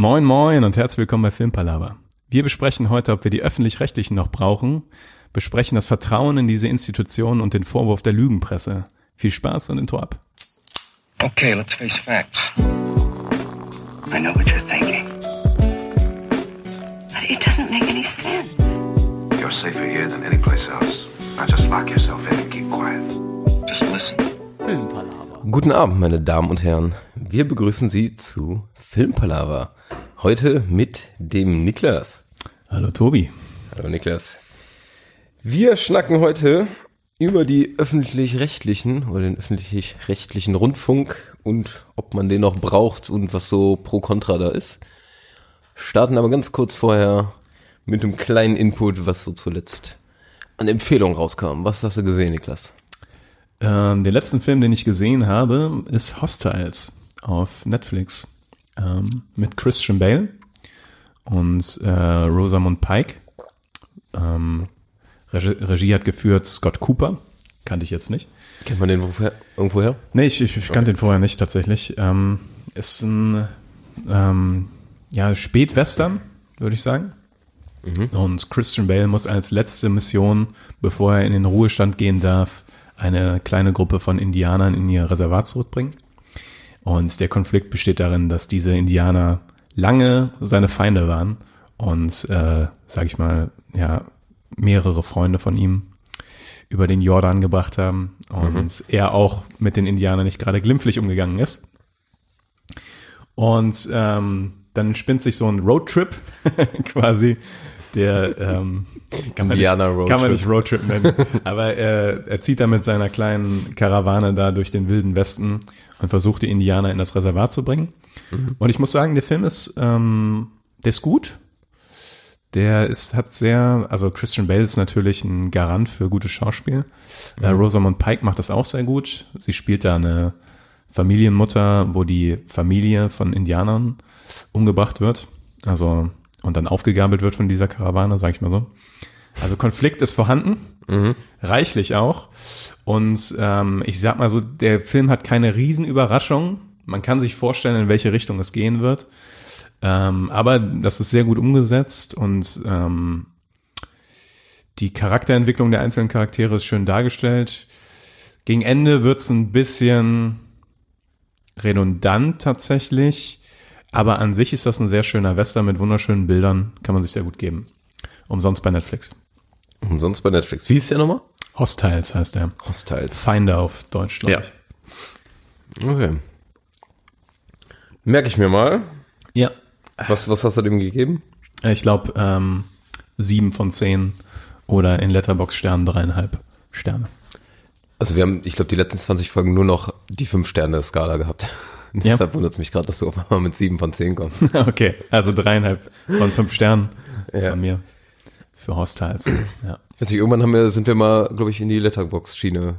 Moin moin und herzlich willkommen bei Filmpalava. Wir besprechen heute, ob wir die öffentlich-rechtlichen noch brauchen, besprechen das Vertrauen in diese Institutionen und den Vorwurf der Lügenpresse. Viel Spaß und Intro ab. Okay, let's face facts. I know what you're thinking. But it doesn't make any sense. You're safer here than any place else. Now just lock yourself in and keep quiet. Just listen. Guten Abend, meine Damen und Herren. Wir begrüßen Sie zu Filmpalava. Heute mit dem Niklas. Hallo Tobi. Hallo Niklas. Wir schnacken heute über die öffentlich-rechtlichen oder den öffentlich-rechtlichen Rundfunk und ob man den noch braucht und was so pro kontra da ist. Starten aber ganz kurz vorher mit einem kleinen Input, was so zuletzt an Empfehlungen rauskam. Was hast du gesehen, Niklas? Ähm, den letzten Film, den ich gesehen habe, ist Hostiles auf Netflix ähm, mit Christian Bale und äh, Rosamund Pike. Ähm, Regie, Regie hat geführt Scott Cooper, kannte ich jetzt nicht. Kennt man den woher, irgendwo her? Nee, ich, ich, ich kannte den vorher nicht tatsächlich. Ähm, ist ein ähm, ja, Spätwestern, würde ich sagen. Und Christian Bale muss als letzte Mission, bevor er in den Ruhestand gehen darf, eine kleine Gruppe von Indianern in ihr Reservat zurückbringen. Und der Konflikt besteht darin, dass diese Indianer lange seine Feinde waren und, äh, sag ich mal, ja, mehrere Freunde von ihm über den Jordan gebracht haben und er auch mit den Indianern nicht gerade glimpflich umgegangen ist. Und ähm, dann spinnt sich so ein Roadtrip quasi, der ähm, kann, man nicht, kann man nicht Roadtrip nennen, aber er, er zieht da mit seiner kleinen Karawane da durch den wilden Westen und versucht die Indianer in das Reservat zu bringen. Und ich muss sagen, der Film ist, ähm, der ist gut. Der ist, hat sehr, also Christian Bale ist natürlich ein Garant für gutes Schauspiel. Äh, Rosamund Pike macht das auch sehr gut. Sie spielt da eine Familienmutter, wo die Familie von Indianern umgebracht wird. Also, und dann aufgegabelt wird von dieser Karawane, sag ich mal so. Also Konflikt ist vorhanden, reichlich auch. Und ähm, ich sag mal so, der Film hat keine Riesenüberraschung. Man kann sich vorstellen, in welche Richtung es gehen wird. Ähm, aber das ist sehr gut umgesetzt und ähm, die Charakterentwicklung der einzelnen Charaktere ist schön dargestellt. Gegen Ende wird's ein bisschen redundant tatsächlich, aber an sich ist das ein sehr schöner Western mit wunderschönen Bildern, kann man sich sehr gut geben. Umsonst bei Netflix. Umsonst bei Netflix. Wie ist der nochmal? Hostiles heißt der. Hostiles. Feinde auf Deutsch, glaube Ja. ich. Okay. Merke ich mir mal. Ja. Was, was hast du dem gegeben? Ich glaube, ähm, sieben von zehn oder in Letterbox Sternen dreieinhalb Sterne. Also wir haben, ich glaube, die letzten 20 Folgen nur noch die 5-Sterne-Skala gehabt. Ja. Deshalb wundert es mich gerade, dass du auf einmal mit 7 von 10 kommst. okay, also dreieinhalb von fünf Sternen Ja. von mir für Hostiles. Ja. Ich weiß nicht, irgendwann haben wir, sind wir mal, glaube ich, in die Letterbox-Schiene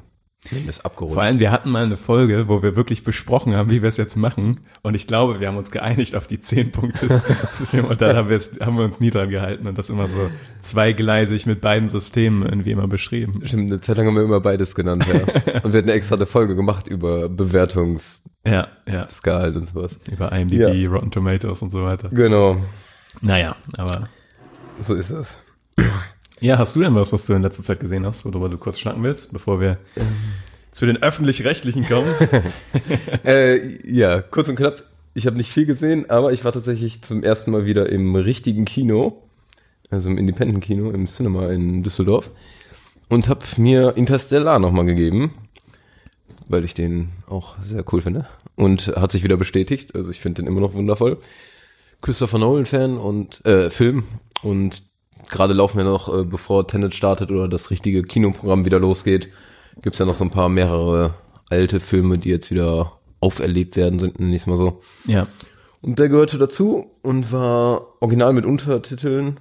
ist abgerutscht. Vor allem, wir hatten mal eine Folge, wo wir wirklich besprochen haben, wie wir es jetzt machen. Und ich glaube, wir haben uns geeinigt auf die zehn Punkte. und dann haben wir, es, haben wir uns nie dran gehalten und das immer so zweigleisig mit beiden Systemen irgendwie immer beschrieben. Stimmt, eine Zeit lang haben wir immer beides genannt, ja. Und wir hatten extra eine Folge gemacht über Bewertungsskalen Ja, ja. und sowas. Über IMDb, Rotten Tomatoes und so weiter. Genau. Naja, aber So ist das. Ja, hast du denn was, was du in letzter Zeit gesehen hast, worüber du kurz schnacken willst, bevor wir zu den öffentlich-rechtlichen kommen? Äh, ja, kurz und knapp. Ich habe nicht viel gesehen, aber ich war tatsächlich zum ersten Mal wieder im richtigen Kino, also im Independent-Kino, im Cinema in Düsseldorf und habe mir Interstellar nochmal gegeben, weil ich den auch sehr cool finde und hat sich wieder bestätigt. Also ich finde den immer noch wundervoll. Christopher Nolan-Fan und äh, Film und gerade laufen wir noch, äh, bevor Tenet startet oder das richtige Kinoprogramm wieder losgeht, gibt's ja noch so ein paar mehrere alte Filme, die jetzt wieder auferlebt werden, sind ich mal so. ja. Und der gehörte dazu und war original mit Untertiteln,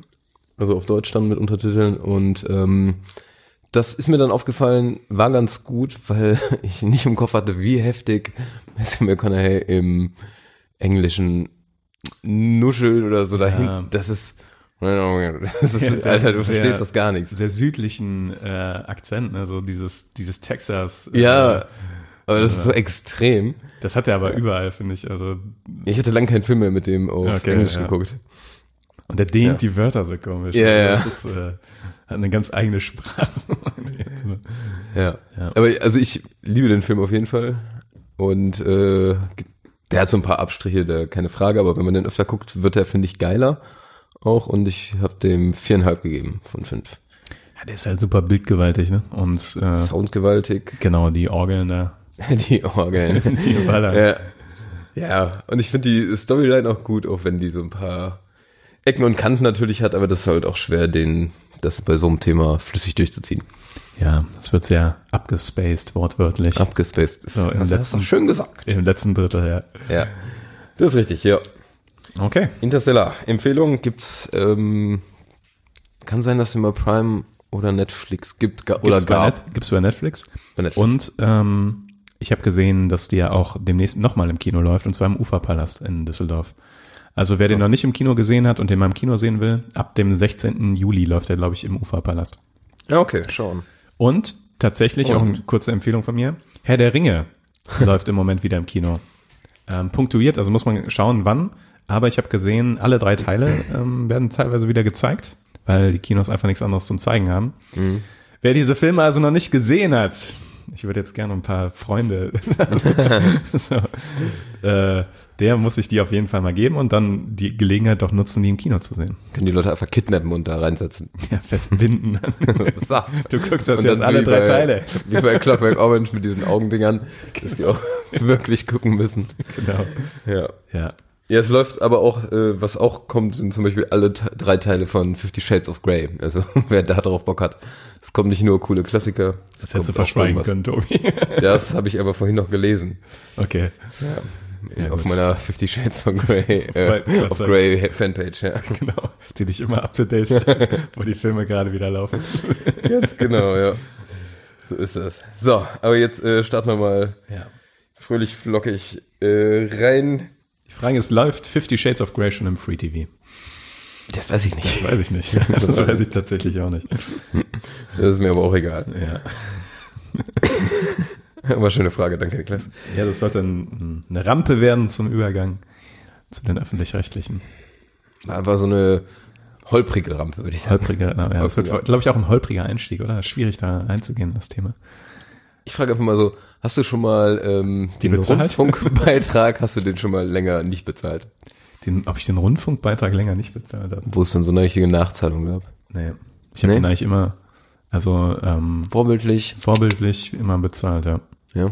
also auf Deutsch dann mit Untertiteln und ähm, das ist mir dann aufgefallen, war ganz gut, weil ich nicht im Kopf hatte, wie heftig Matthew McConaughey im Englischen nuschelt oder so dahin. Ja. Das ist, das ist Ja, der Alter, du sehr- verstehst das gar nicht. Sehr südlichen äh, Akzent, ne? so dieses, dieses Texas. Ja, Äh, Aber das ist so extrem. Das hat er aber überall, finde ich. Also, Ich hatte lange keinen Film mehr mit dem auf Okay, Englisch ja. geguckt. und der dehnt Ja. die Wörter so komisch. Ja, ja. Das ist, äh, hat eine ganz eigene Sprache. Ja. Ja. Aber also ich liebe den Film auf jeden Fall. Und äh, der hat so ein paar Abstriche, da keine Frage, aber wenn man den öfter guckt, wird er, finde ich, geiler auch. Und ich habe dem viereinhalb gegeben von fünf. ja, der ist halt super bildgewaltig, ne? Und äh, Soundgewaltig. genau, die Orgeln da. Die Orgeln. Die ja. ja, und ich finde die Storyline auch gut, auch wenn die so ein paar Ecken und Kanten natürlich hat, aber das ist halt auch schwer, den, das bei so einem Thema flüssig durchzuziehen. Ja, es wird sehr abgespaced, wortwörtlich. Abgespaced ist So, im letzten- schön gesagt. Im letzten Drittel, ja. Ja. Das ist richtig, ja. Okay. Interstellar. Empfehlung gibt's, ähm, kann sein, dass es immer Prime oder Netflix gibt ga- oder Gibt's bei, gab. Net, gibt's bei Netflix. Bei Netflix. Und ähm, ich habe gesehen, dass die ja auch demnächst nochmal im Kino läuft, und zwar im Uferpalast in Düsseldorf. Also wer den noch nicht im Kino gesehen hat und den mal im Kino sehen will, ab dem 16. Juli läuft er, glaube ich, im Uferpalast. Ja, okay, schauen. Und tatsächlich, Oh. auch eine kurze Empfehlung von mir, Herr der Ringe läuft im Moment wieder im Kino. Ähm, punktuiert, also muss man schauen, wann. Aber ich habe gesehen, alle drei Teile ähm, werden teilweise wieder gezeigt, weil die Kinos einfach nichts anderes zum Zeigen haben. Wer diese Filme also noch nicht gesehen hat, ich würde jetzt gerne ein paar Freunde, so, äh, der muss sich die auf jeden Fall mal geben und dann die Gelegenheit doch nutzen, die im Kino zu sehen. Können die Leute einfach kidnappen und da reinsetzen. Ja, festbinden. Du guckst das Und jetzt alle drei bei, Teile. Wie bei Clockwork Orange mit diesen Augendingern, dass die auch wirklich gucken müssen. Genau. Ja. Ja. Ja, es läuft aber auch, äh, was auch kommt, sind zum Beispiel alle drei Teile von Fifty Shades of Grey. Also wer da drauf Bock hat. Es kommen nicht nur coole Klassiker. Das hättest du verschweigen können, Tobi. Das habe ich aber vorhin noch gelesen. Okay. Ja, auf gut. meiner Fifty Shades of Grey, äh, of. Grey Fanpage, ja. Genau. Die dich immer up to date, wo die Filme gerade wieder laufen. Ganz genau, ja. So ist das. So, aber jetzt äh, starten wir mal Ja. fröhlich flockig äh, rein. Frage ist, läuft Fifty Shades of Grey schon im Free TV? Das weiß ich nicht. Das weiß ich nicht. Das weiß ich tatsächlich auch nicht. Das ist mir aber auch egal. Ja. Aber schöne Frage, danke Niklas. Ja, das sollte ein, eine Rampe werden zum Übergang zu den öffentlich-rechtlichen. War so eine holprige Rampe, würde ich sagen. Holpriger, na, ja, das wird, glaube ich, auch ein holpriger Einstieg, oder? Schwierig da einzugehen, in das Thema. Ich frage einfach mal so, hast du schon mal ähm, den? Rundfunkbeitrag, hast du den schon mal länger nicht bezahlt? Den, ob ich den Rundfunkbeitrag länger nicht bezahlt habe? Wo es dann so eine richtige Nachzahlung gab? Nee. Ich habe Nee? den eigentlich immer, also ähm, Vorbildlich. vorbildlich immer bezahlt, ja. Ja,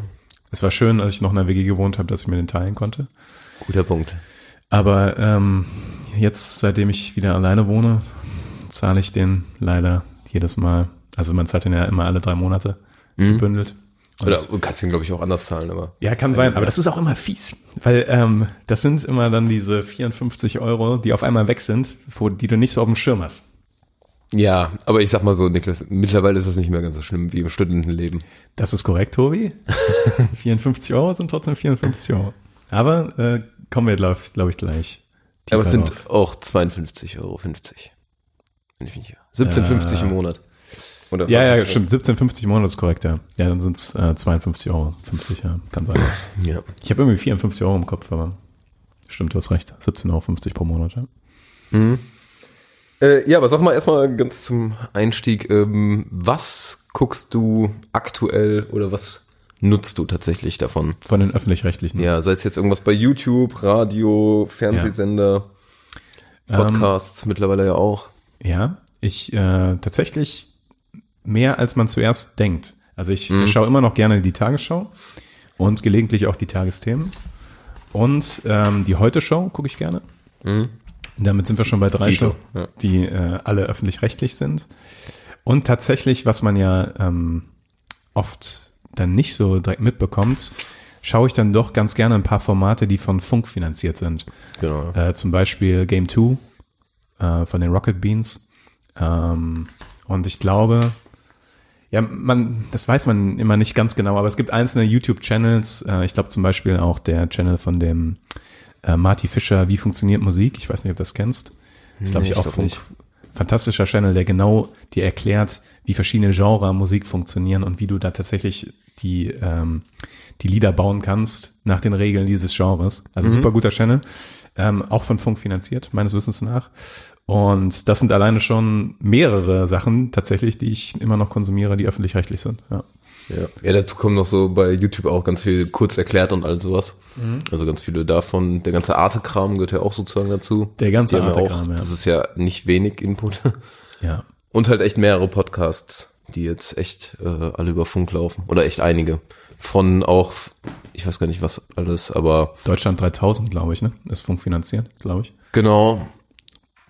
Es war schön, als ich noch in der WG gewohnt habe, dass ich mir den teilen konnte. guter Punkt. Aber ähm, jetzt, seitdem ich wieder alleine wohne, zahle ich den leider jedes Mal. Also man zahlt den ja immer alle drei Monate gebündelt. Und Oder du kannst ihn, glaube ich, auch anders zahlen, aber. ja, kann sein, aber das ist auch immer fies, weil ähm, das sind immer dann diese 54 Euro, die auf einmal weg sind, wo, die du nicht so auf dem Schirm hast. Ja, aber ich sag mal so, Niklas, mittlerweile ist das nicht mehr ganz so schlimm wie im Studentenleben. Das ist korrekt, Tobi. 54 Euro sind trotzdem 54 Euro. Aber äh, kommen wir, glaube glaub ich, gleich. aber es sind drauf. auch 52,50 Euro. Wenn ich mich hier. 17,50 im Monat. Oder Ja, ja, stimmt. 17,50 im Monat ist korrekt, ja. Ja, dann sind es äh, 52 Euro. 50, ja, kann sein. Ja. Ich habe irgendwie 54 Euro im Kopf, aber stimmt, du hast recht. 17,50 Euro pro Monat, ja. Äh, ja, aber sag mal erstmal ganz zum Einstieg, ähm, was guckst du aktuell oder was nutzt du tatsächlich davon? Von den öffentlich-rechtlichen. Ja, sei es jetzt irgendwas bei YouTube, Radio, Fernsehsender, Podcasts mittlerweile ja auch. Ja, ich äh, tatsächlich mehr als man zuerst denkt. Also ich schaue immer noch gerne die Tagesschau und gelegentlich auch die Tagesthemen. Und ähm, die Heute-Show gucke ich gerne. Damit sind wir schon bei drei Shows, ja. die äh, alle öffentlich-rechtlich sind. Und tatsächlich, was man ja ähm, oft dann nicht so direkt mitbekommt, schaue ich dann doch ganz gerne ein paar Formate, die von Funk finanziert sind. Genau. Äh, zum Beispiel Game 2 äh, von den Rocket Beans. Ähm, und ich glaube, ja, man, das weiß man immer nicht ganz genau, aber es gibt einzelne YouTube-Channels. Äh, ich glaube zum Beispiel auch der Channel von dem äh, Marty Fischer, Wie funktioniert Musik? Ich weiß nicht, ob du das kennst. Das ist, glaube Nee, ich, auch Funk, nicht. fantastischer Channel, der genau dir erklärt, wie verschiedene Genre Musik funktionieren und wie du da tatsächlich die, ähm, die Lieder bauen kannst nach den Regeln dieses Genres. Also super guter Channel. Ähm, auch von Funk finanziert, meines Wissens nach. Und das sind alleine schon mehrere Sachen tatsächlich, die ich immer noch konsumiere, die öffentlich-rechtlich sind. Ja. Ja. ja, dazu kommen noch so bei YouTube auch ganz viel kurz erklärt und all sowas. Also ganz viele davon. Der ganze Arte-Kram gehört ja auch sozusagen dazu. Der ganze Arte-Kram, ja. Das ist ja nicht wenig Input. ja. Und halt echt mehrere Podcasts, die jetzt echt äh, alle über Funk laufen. Oder echt einige. Von auch, ich weiß gar nicht was alles, aber Deutschland 3000, glaube ich, ne? Ist Funk finanziert, glaube ich. genau.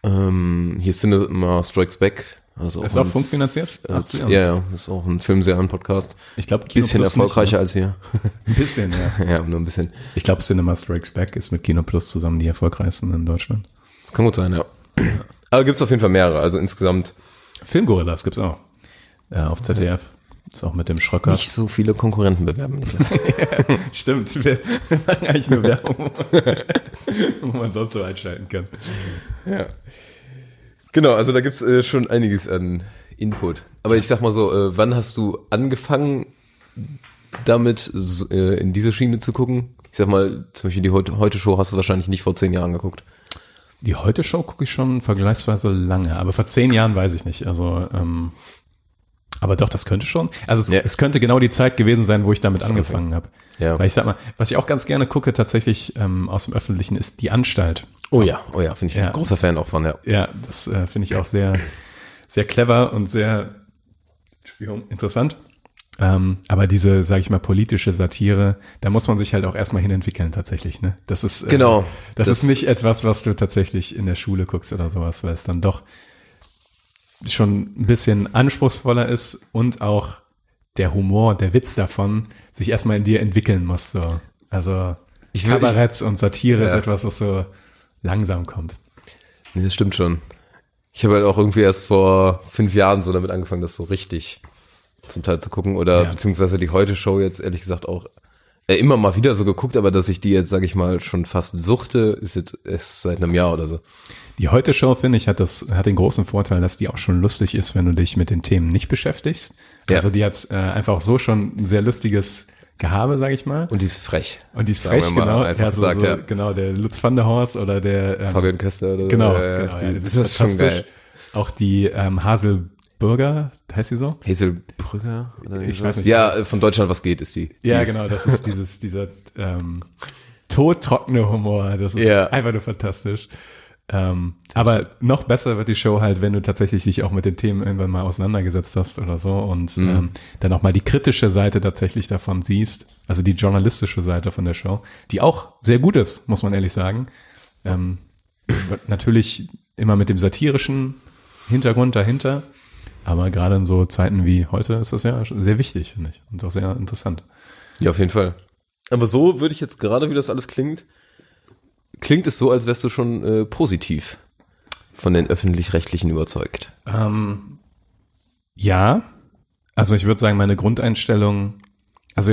Ähm, hier Cinema Strikes Back. Also Ist auch ein- Funk finanziert? äh, ja, ja, ist auch ein Filmserien-Podcast. Ich glaube, Bisschen erfolgreicher als wir. Ein bisschen, ja. ja, nur ein bisschen. Ich glaube, Cinema Strikes Back ist mit Kino Plus zusammen die erfolgreichsten in Deutschland. Kann gut sein, ja. Aber gibt's auf jeden Fall mehrere. Also insgesamt Filmgorillas gibt's auch. Ja, auf ZDF. Ist auch mit dem Schröcker. nicht so viele Konkurrenten bewerben. Niklas. Stimmt, wir machen eigentlich nur Werbung, wo man sonst so einschalten kann. ja. Genau, also da gibt's äh, schon einiges an Input. Aber ich sag mal so, äh, wann hast du angefangen, damit äh, in diese Schiene zu gucken? Ich sag mal, zum Beispiel die Heute- Heute-Show hast du wahrscheinlich nicht vor zehn Jahren geguckt. Die Heute-Show gucke ich schon vergleichsweise lange, aber vor zehn Jahren weiß ich nicht. Also, ähm, aber doch, das könnte schon. Also es, Ja. es könnte genau die Zeit gewesen sein, wo ich damit angefangen habe. Ja. Weil ich sag mal, was ich auch ganz gerne gucke tatsächlich ähm, aus dem Öffentlichen ist die Anstalt. Oh ja, oh ja, finde ich Ja. ein großer Fan auch von, ja. Ja, das äh, finde ich auch sehr, sehr clever und sehr interessant. Ähm, aber diese, sage ich mal, politische Satire, da muss man sich halt auch erstmal hinentwickeln tatsächlich. Ne? Das ist äh, Genau. Das, Das- ist nicht etwas, was du tatsächlich in der Schule guckst oder sowas, weil es dann doch schon ein bisschen anspruchsvoller ist und auch der Humor, der Witz davon sich erstmal in dir entwickeln muss. So. Also Ich Kabarett und Satire ist Ja. etwas, was so langsam kommt. Nee, das stimmt schon. Ich habe halt auch irgendwie erst vor fünf Jahren so damit angefangen, das so richtig zum Teil zu gucken. Oder Ja. beziehungsweise die Heute-Show jetzt ehrlich gesagt auch äh, immer mal wieder so geguckt, aber dass ich die jetzt, sage ich mal, schon fast suchte, ist jetzt erst seit einem Jahr oder so. Die Heute-Show, finde ich, hat das, hat den großen Vorteil, dass die auch schon lustig ist, wenn du dich mit den Themen nicht beschäftigst. Ja. Also die hat äh, einfach so schon ein sehr lustiges Gehabe, sag ich mal. Und die ist frech. Und die ist frech, genau. ja, so, gesagt, so, ja. genau, der Lutz van der Horst oder der ähm, Fabian Kessler oder so. Genau, ja, genau die, ja, das, das ist schon geil. Auch die ähm, Haselburger, heißt sie so? Hazelbrügger? Oder Ich weiß nicht. Ja, äh, von Deutschland was geht, ist die. Ja, die ist, genau, das ist dieses, dieser ähm, todtrockene Humor. Das ist Ja. einfach nur fantastisch. Ähm, aber noch besser wird die Show halt, wenn du tatsächlich dich auch mit den Themen irgendwann mal auseinandergesetzt hast oder so und Mhm. ähm, dann auch mal die kritische Seite tatsächlich davon siehst, also die journalistische Seite von der Show, die auch sehr gut ist, muss man ehrlich sagen. Ähm, natürlich immer mit dem satirischen Hintergrund dahinter, aber gerade in so Zeiten wie heute ist das ja sehr wichtig, finde ich, und auch sehr interessant. Ja, auf jeden Fall. Aber so würde ich jetzt gerade, wie das alles klingt, klingt es so, als wärst du schon äh, positiv von den öffentlich-rechtlichen überzeugt. Ähm, ja, also ich würde sagen, meine Grundeinstellung, also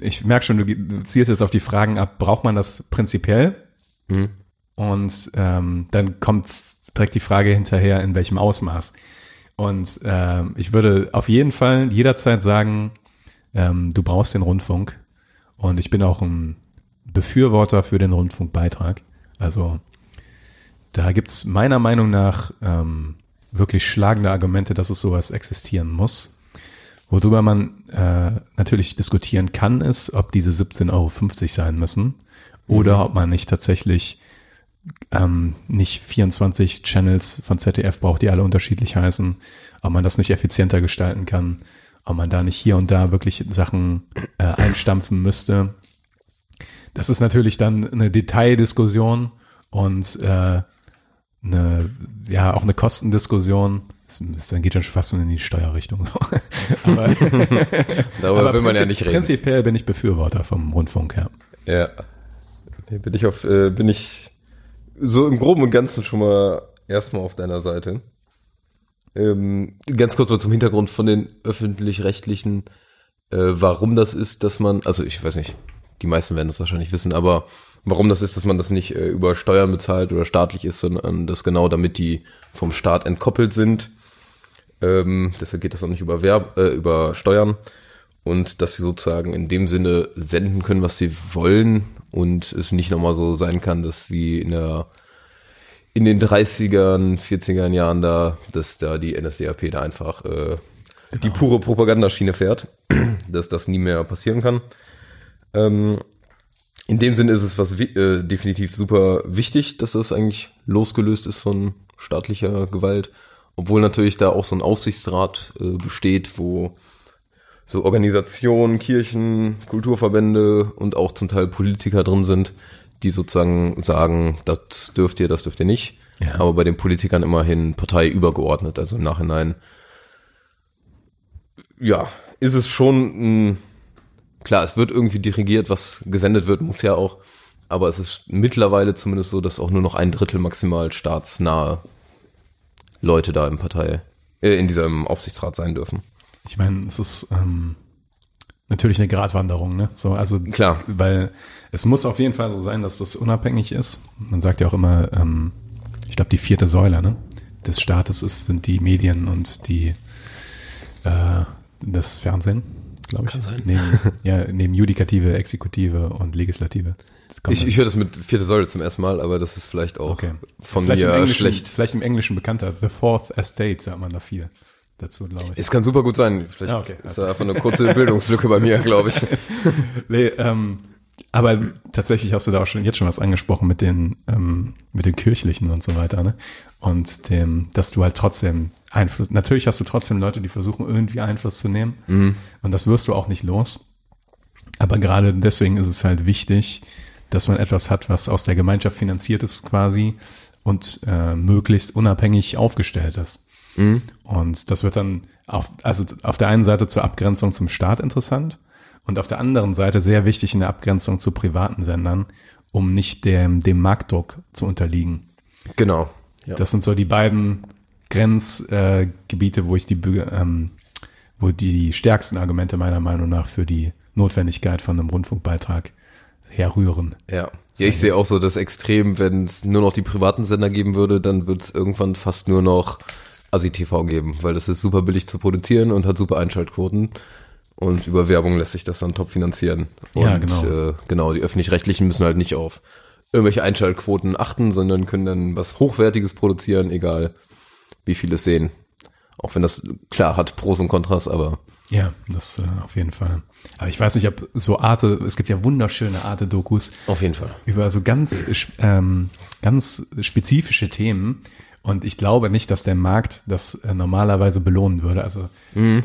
ich merke schon, du zielst jetzt auf die Fragen ab, braucht man das prinzipiell? Mhm. Und ähm, dann kommt direkt die Frage hinterher, in welchem Ausmaß. Und ähm, ich würde auf jeden Fall jederzeit sagen, ähm, du brauchst den Rundfunk. Und ich bin auch ein Befürworter für den Rundfunkbeitrag. Also da gibt's meiner Meinung nach ähm, wirklich schlagende Argumente, dass es sowas existieren muss. Worüber man äh, natürlich diskutieren kann, ist, ob diese 17,50 Euro sein müssen oder ob man nicht tatsächlich ähm, nicht 24 Channels von ZDF braucht, die alle unterschiedlich heißen, ob man das nicht effizienter gestalten kann, ob man da nicht hier und da wirklich Sachen äh, einstampfen müsste. Das ist natürlich dann eine Detaildiskussion und äh, eine, ja, auch eine Kostendiskussion. Das, das dann geht schon fast in die Steuerrichtung. aber Darüber will man ja nicht reden. Prinzipiell bin ich Befürworter vom Rundfunk, ja. Ja. Nee, bin ich auf, äh, bin ich so im Groben und Ganzen schon mal erstmal auf deiner Seite. Ähm, ganz kurz mal zum Hintergrund von den öffentlich-rechtlichen, äh, warum das ist, dass man, also ich weiß nicht, die meisten werden das wahrscheinlich wissen, aber Warum das ist, dass man das nicht äh, über Steuern bezahlt oder staatlich ist, sondern das genau damit die vom Staat entkoppelt sind. Ähm, deshalb geht das auch nicht über, Werb äh, über Steuern. Und dass sie sozusagen in dem Sinne senden können, was sie wollen und es nicht nochmal so sein kann, dass wie in der in den 30ern, 40ern Jahren da, dass da die NSDAP da einfach äh, die pure Propagandaschiene fährt, dass das nie mehr passieren kann. Ähm, in dem Sinne ist es was äh, definitiv super wichtig, dass das eigentlich losgelöst ist von staatlicher Gewalt, obwohl natürlich da auch so ein Aufsichtsrat äh, besteht, wo so Organisationen, Kirchen, Kulturverbände und auch zum Teil Politiker drin sind, die sozusagen sagen, das dürft ihr, das dürft ihr nicht. Ja. Aber bei den Politikern immerhin Partei übergeordnet. Also im Nachhinein, ja, ist es schon, ein, klar, es wird irgendwie dirigiert, was gesendet wird, muss ja auch. Aber es ist mittlerweile zumindest so, dass auch nur noch ein Drittel maximal staatsnahe Leute da im Partei, äh, in diesem Aufsichtsrat sein dürfen. Ich meine, es ist ähm, natürlich eine Gratwanderung, ne? So, also Klar. weil es muss auf jeden Fall so sein, dass das unabhängig ist. Man sagt ja auch immer, ähm, ich glaube, die vierte Säule ne, des Staates ist, sind die Medien und die äh, das Fernsehen, glaube ich. Kann sein. Neben, ja, neben Judikative, Exekutive und Legislative. Ich, ich höre das mit vierte Säule zum ersten Mal, aber das ist vielleicht auch okay. von vielleicht mir schlecht. Vielleicht im Englischen bekannter. The Fourth Estate sagt man da viel dazu, glaube ich. Es kann super gut sein. Vielleicht Ja, okay. ist da einfach eine kurze Bildungslücke bei mir, glaube ich. Nee, ähm, aber tatsächlich hast du da auch schon jetzt schon was angesprochen mit den ähm, mit den kirchlichen und so weiter, ne? Und dem, dass du halt trotzdem Einfluss. Natürlich hast du trotzdem Leute, die versuchen irgendwie Einfluss zu nehmen, und das wirst du auch nicht los. Aber gerade deswegen ist es halt wichtig, dass man etwas hat, was aus der Gemeinschaft finanziert ist quasi und äh, möglichst unabhängig aufgestellt ist. Und das wird dann auf, also auf der einen Seite zur Abgrenzung zum Staat interessant und auf der anderen Seite sehr wichtig in der Abgrenzung zu privaten Sendern, um nicht dem, dem Marktdruck zu unterliegen. Genau. Ja. Das sind so die beiden Grenzgebiete, äh, wo ich die, ähm, wo die, die stärksten Argumente meiner Meinung nach für die Notwendigkeit von einem Rundfunkbeitrag herrühren. ja. Ja, ich sehe auch so das Extrem, wenn es nur noch die privaten Sender geben würde, dann wird es irgendwann fast nur noch ASI-TV geben, weil das ist super billig zu produzieren und hat super Einschaltquoten. Und über Werbung lässt sich das dann top finanzieren. Und Ja, genau. Äh, genau, die öffentlich-rechtlichen müssen halt nicht auf irgendwelche Einschaltquoten achten, sondern können dann was Hochwertiges produzieren, egal wie viele es sehen. Auch wenn das, klar, hat Pros und Kontras, aber Ja, das äh, auf jeden Fall. Aber ich weiß nicht, ob so Arte, es gibt ja wunderschöne Arte-Dokus auf jeden Fall. über so ganz, ähm, ganz spezifische Themen. Und ich glaube nicht, dass der Markt das äh, normalerweise belohnen würde. Also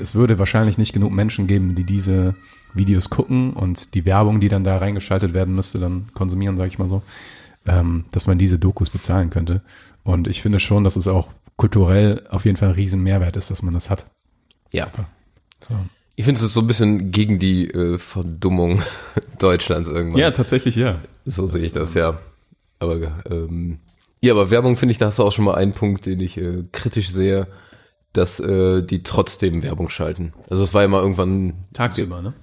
es würde wahrscheinlich nicht genug Menschen geben, die diese Videos gucken und die Werbung, die dann da reingeschaltet werden müsste, dann konsumieren, sage ich mal so, ähm, dass man diese Dokus bezahlen könnte. Und ich finde schon, dass es auch kulturell auf jeden Fall ein riesen Mehrwert ist, dass man das hat. Ja. So. Ich finde es so ein bisschen gegen die äh, Verdummung Deutschlands irgendwann. Ja, tatsächlich ja. so sehe ich das, ja. Aber ähm, ja, aber Werbung finde ich, da hast du auch schon mal einen Punkt, den ich äh, kritisch sehe, dass äh, die trotzdem Werbung schalten. Also es war ja mal irgendwann Tagsüber, ne?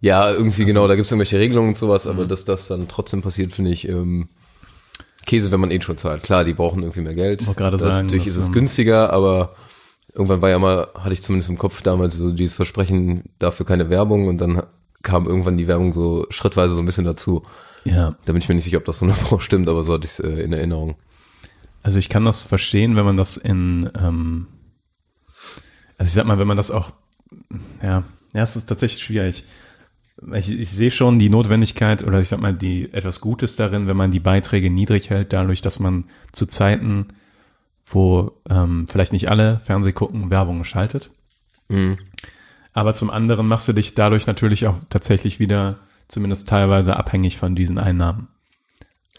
ja, irgendwie genau, da gibt es irgendwelche Regelungen und sowas, aber dass das dann trotzdem passiert, finde ich ähm, Käse, wenn man eh schon zahlt. Klar, die brauchen irgendwie mehr Geld. Wollte gerade sagen, Natürlich ist es ähm, günstiger, aber irgendwann war ja mal, hatte ich zumindest im Kopf damals so dieses Versprechen dafür keine Werbung und dann kam irgendwann die Werbung so schrittweise so ein bisschen dazu. Ja. Da bin ich mir nicht sicher, ob das 100% stimmt, aber so hatte ich es äh, in Erinnerung. Also ich kann das verstehen, wenn man das in, ähm, also ich sag mal, wenn man das auch, ja, ja, es ist tatsächlich schwierig. Ich, ich sehe schon die Notwendigkeit oder ich sag mal die etwas Gutes darin, wenn man die Beiträge niedrig hält, dadurch, dass man zu Zeiten, wo ähm, vielleicht nicht alle Fernseh gucken, Werbung schaltet. Aber zum anderen machst du dich dadurch natürlich auch tatsächlich wieder zumindest teilweise abhängig von diesen Einnahmen.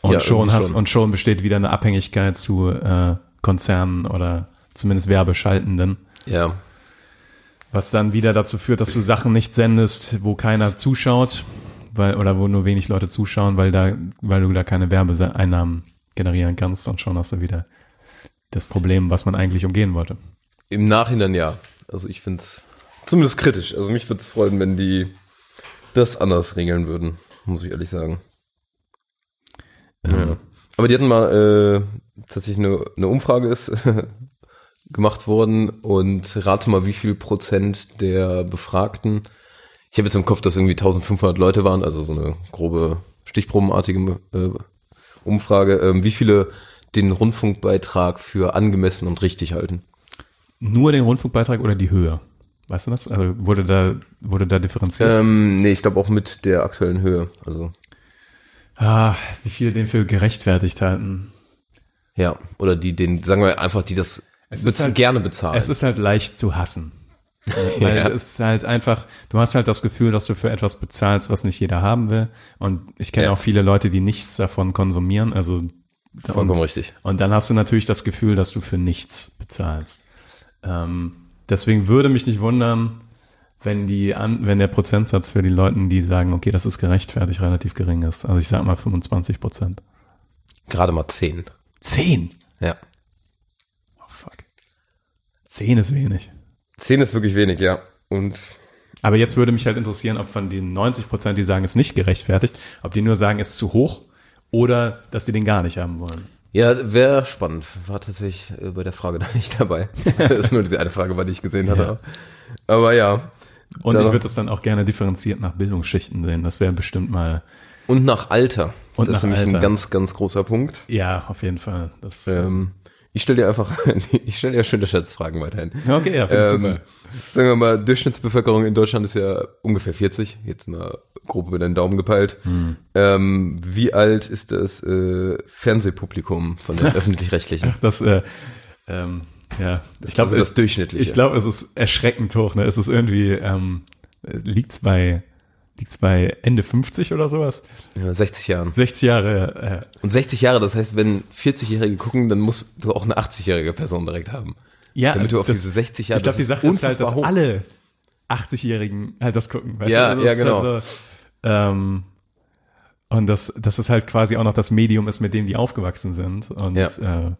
Und Ja, schon hast schon. und schon besteht wieder eine Abhängigkeit zu äh, Konzernen oder zumindest Werbeschaltenden, Ja, was dann wieder dazu führt, dass du Sachen nicht sendest, wo keiner zuschaut, weil oder wo nur wenig Leute zuschauen, weil da weil du da keine Werbeeinnahmen generieren kannst und schon hast du wieder das Problem, was man eigentlich umgehen wollte. im Nachhinein ja. Also ich finde es zumindest kritisch. Also mich würde es freuen, wenn die das anders regeln würden, muss ich ehrlich sagen. Ja. Aber die hatten mal äh, tatsächlich eine, eine Umfrage ist gemacht worden und rate mal, wie viel Prozent der Befragten, ich habe jetzt im Kopf, dass irgendwie 1500 Leute waren, also so eine grobe stichprobenartige äh, Umfrage, ähm, wie viele den Rundfunkbeitrag für angemessen und richtig halten. Nur den Rundfunkbeitrag oder die Höhe? Weißt du das? Also wurde da, wurde da differenziert? Ähm, nee, ich glaube auch mit der aktuellen Höhe. Also Ah, wie viele den für gerechtfertigt halten. ja, oder die den, sagen wir einfach, die das Es bez halt- gerne bezahlen. Es ist halt leicht zu hassen. Weil Ja. es ist halt einfach, du hast halt das Gefühl, dass du für etwas bezahlst, was nicht jeder haben will. Und ich kenne Ja. auch viele Leute, die nichts davon konsumieren. Also Vollkommen und, richtig. Und dann hast du natürlich das Gefühl, dass du für nichts bezahlst. Ähm, deswegen würde mich nicht wundern, wenn die an, wenn der Prozentsatz für die Leuten, die sagen, okay, das ist gerechtfertigt, relativ gering ist. Also ich sag mal 25 Prozent. Gerade mal 10. Zehn? Ja. Oh fuck. Zehn ist wenig. 10 ist wirklich wenig, ja. Und Aber jetzt würde mich halt interessieren, ob von den 90 Prozent, die sagen, es ist nicht gerechtfertigt, ob die nur sagen, es ist zu hoch oder dass die den gar nicht haben wollen. ja, wäre spannend. War tatsächlich äh, bei der Frage da nicht dabei. das ist nur diese eine Frage, die ich gesehen hatte. Ja. Aber ja. Und Da- ich würde es dann auch gerne differenziert nach Bildungsschichten sehen. Das wäre bestimmt mal, Und nach Alter. Und das ist nämlich ein Alter. ganz, ganz großer Punkt. ja, auf jeden Fall. Das, Ähm, ich stelle dir einfach, ich stelle dir schöne Schätzfragen weiterhin. okay, ja, finde Ähm, super. sagen wir mal, Durchschnittsbevölkerung in Deutschland ist ja ungefähr 40, jetzt mal grob über den Daumen gepeilt. Hm. Ähm, wie alt ist das äh, Fernsehpublikum von den öffentlich-rechtlichen? Das, äh, ähm, ja, ich glaube, also das Durchschnittliche. Ich glaube, es ist erschreckend hoch. Ne? Es ist irgendwie, ähm, liegt's bei, liegt's bei Ende 50 oder sowas? Ja, 60 Jahren. 60 Jahre. Äh, Und 60 Jahre, das heißt, wenn 40-Jährige gucken, dann musst du auch eine 80-jährige Person direkt haben. ja, Damit du auf das- diese 60 Jahre, Ich glaube, das die ist Sache ist halt, dass hoch. alle 80-Jährigen halt das gucken. Weißt Ja, du? Das ja, ist genau. Halt so, ähm, und das, dass es halt quasi auch noch das Medium ist, mit dem die aufgewachsen sind. Und Ja. äh,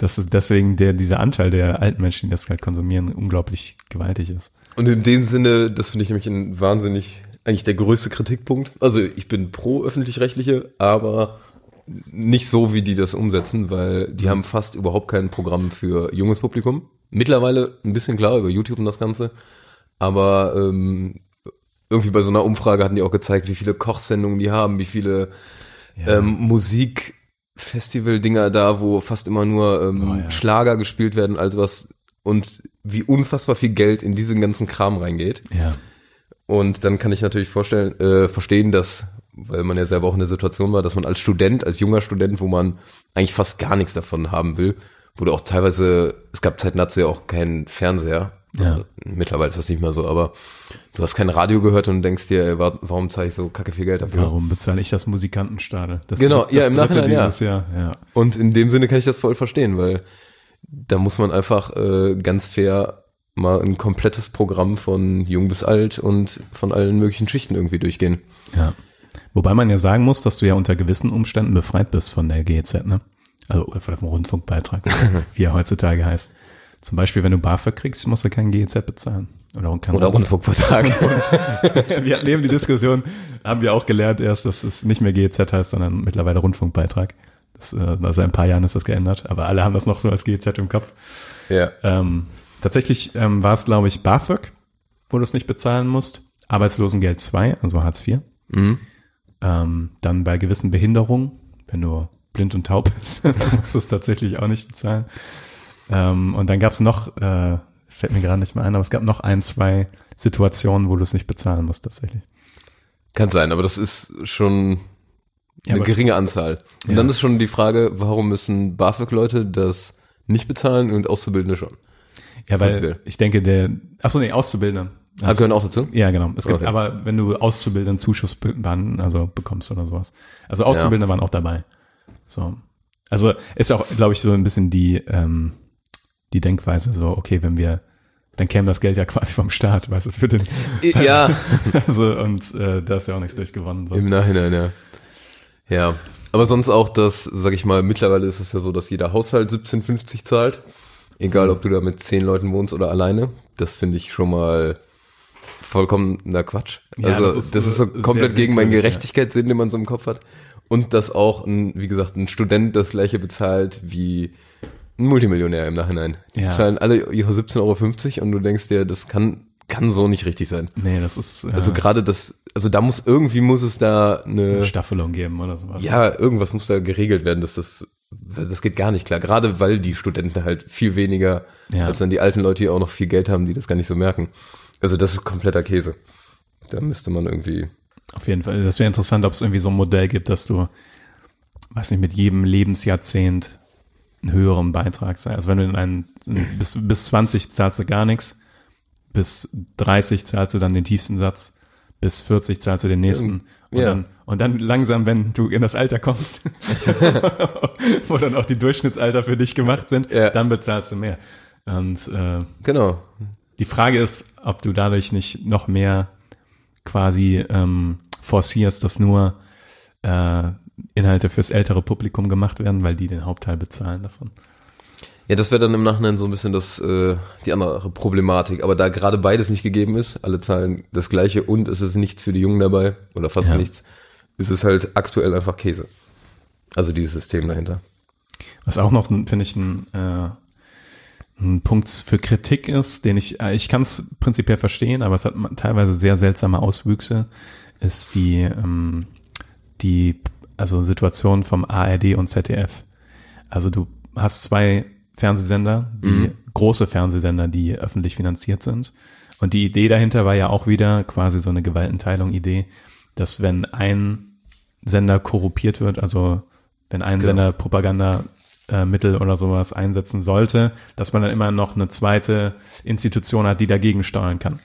dass es deswegen der, dieser Anteil der alten Menschen, die das halt konsumieren, unglaublich gewaltig ist. Und in dem Sinne, das finde ich nämlich ein wahnsinnig, eigentlich der größte Kritikpunkt. Also ich bin pro öffentlich-rechtliche, aber nicht so, wie die das umsetzen, weil die haben fast überhaupt kein Programm für junges Publikum. Mittlerweile ein bisschen klar über YouTube und das Ganze, aber ähm, irgendwie bei so einer Umfrage hatten die auch gezeigt, wie viele Kochsendungen die haben, wie viele ähm, Musikfestival-Dinger da, wo fast immer nur ähm, Oh, ja. Schlager gespielt werden, also was und wie unfassbar viel Geld in diesen ganzen Kram reingeht. Ja. Und dann kann ich natürlich vorstellen, äh, verstehen, dass, weil man ja selber auch in der Situation war, dass man als Student, als junger Student, wo man eigentlich fast gar nichts davon haben will, wo du auch teilweise, es gab du ja auch keinen Fernseher. Also, Ja. Mittlerweile ist das nicht mehr so, aber du hast kein Radio gehört und denkst dir, warum zahle ich so kacke viel Geld dafür? Warum bezahle ich das Musikantenstadel? Das Genau, dritte- ja, im dritte Nachhinein, ja. dieses Jahr. Ja. Und in dem Sinne kann ich das voll verstehen, weil da muss man einfach äh, ganz fair mal ein komplettes Programm von jung bis alt und von allen möglichen Schichten irgendwie durchgehen. Ja. Wobei man ja sagen muss, dass du ja unter gewissen Umständen befreit bist von der GEZ, ne? Also oder von dem Rundfunkbeitrag, wie er heutzutage heißt. Zum Beispiel, wenn du BAföG kriegst, musst du kein GEZ bezahlen. Oder, Oder Rundfunkvertrag. wir hatten eben die Diskussion, haben wir auch gelernt erst, dass es nicht mehr GEZ heißt, sondern mittlerweile Rundfunkbeitrag. Das, äh, seit ein paar Jahren ist das geändert, aber alle haben das noch so als GEZ im Kopf. ja. Ähm, tatsächlich ähm, war es, glaube ich, BAföG, wo du es nicht bezahlen musst. Arbeitslosengeld 2, also Hartz IV. Mhm. Ähm, dann bei gewissen Behinderungen, wenn du blind und taub bist, dann musst du es tatsächlich auch nicht bezahlen. Ähm, und dann gab es noch, äh, fällt mir gerade nicht mehr ein, aber es gab noch ein, zwei Situationen, wo du es nicht bezahlen musst tatsächlich. Kann sein, aber das ist schon Ja, eine aber- geringe Anzahl. Und Ja. dann ist schon die Frage, warum müssen BAföG-Leute das nicht bezahlen und Auszubildende schon? Ja, weil Prinzipiell. ich denke, der, achso nee, Auszubildende. Ah, gehören auch dazu? Ja, genau. Es gibt Okay. aber, wenn du Auszubildenden Zuschuss ban- also bekommst oder sowas. Also Auszubildende waren auch dabei. So. Also ist auch, glaube ich, so ein bisschen die, ähm, die Denkweise, so, okay, wenn wir, dann käme das Geld ja quasi vom Staat, weißt du, für den, Ja, also, und äh, da ist ja auch nichts durchgewonnen. So. im Nachhinein, ja. Ja, aber sonst auch das, sag ich mal, mittlerweile ist es ja so, dass jeder Haushalt 17,50 zahlt. Egal, ob du da mit zehn Leuten wohnst oder alleine. Das finde ich schon mal vollkommener Quatsch. Ja, Also das das ist, ist, so äh, komplett gegen meinen. Gerechtigkeitssinn, den man so im Kopf hat. und dass auch, ein, wie gesagt, ein Student das gleiche bezahlt wie ein Multimillionär im Nachhinein. Die Ja. zahlen alle ihre 17,50 Euro und du denkst dir, das kann, kann so nicht richtig sein. Nee, das ist äh, Also gerade das, also da muss, irgendwie muss es da eine, eine Staffelung geben oder sowas. ja, irgendwas muss da geregelt werden, dass das, das geht gar nicht klar. Gerade weil die Studenten halt viel weniger, Ja. als dann die alten Leute, die auch noch viel Geld haben, die das gar nicht so merken. Also das ist kompletter Käse. Da müsste man irgendwie, Auf jeden Fall. Das wäre interessant, ob es irgendwie so ein Modell gibt, dass du, weiß nicht, mit jedem Lebensjahrzehnt einen höheren Beitrag zahlst. Also wenn du in einen, in, bis, bis 20 zahlst du gar nichts, bis 30 zahlst du dann den tiefsten Satz, bis 40 zahlst du den nächsten. Und, Ja. dann, und dann langsam, wenn du in das Alter kommst, wo dann auch die Durchschnittsalter für dich gemacht sind, Ja. dann bezahlst du mehr. Und äh, genau. die Frage ist, ob du dadurch nicht noch mehr quasi ähm, forcierst, dass nur äh, Inhalte fürs ältere Publikum gemacht werden, weil die den Hauptteil bezahlen davon. Ja, das wäre dann im Nachhinein so ein bisschen das, äh, die andere Problematik. Aber da gerade beides nicht gegeben ist, alle zahlen das Gleiche und es ist nichts für die Jungen dabei oder fast Ja. nichts, ist es halt aktuell einfach Käse. Also dieses System dahinter. Was auch noch, finde ich, ein, äh, ein Punkt für Kritik ist, den ich, äh, ich kann es prinzipiell verstehen, aber es hat teilweise sehr seltsame Auswüchse, ist die, ähm, die, also Situation vom ARD und ZDF. Also du hast zwei Fernsehsender, die große Fernsehsender, die öffentlich finanziert sind. Und die Idee dahinter war ja auch wieder quasi so eine Gewaltenteilung-Idee, dass wenn ein Sender korruptiert wird, also wenn ein Sender Propaganda äh, oder sowas einsetzen sollte, dass man dann immer noch eine zweite Institution hat, die dagegen steuern kann.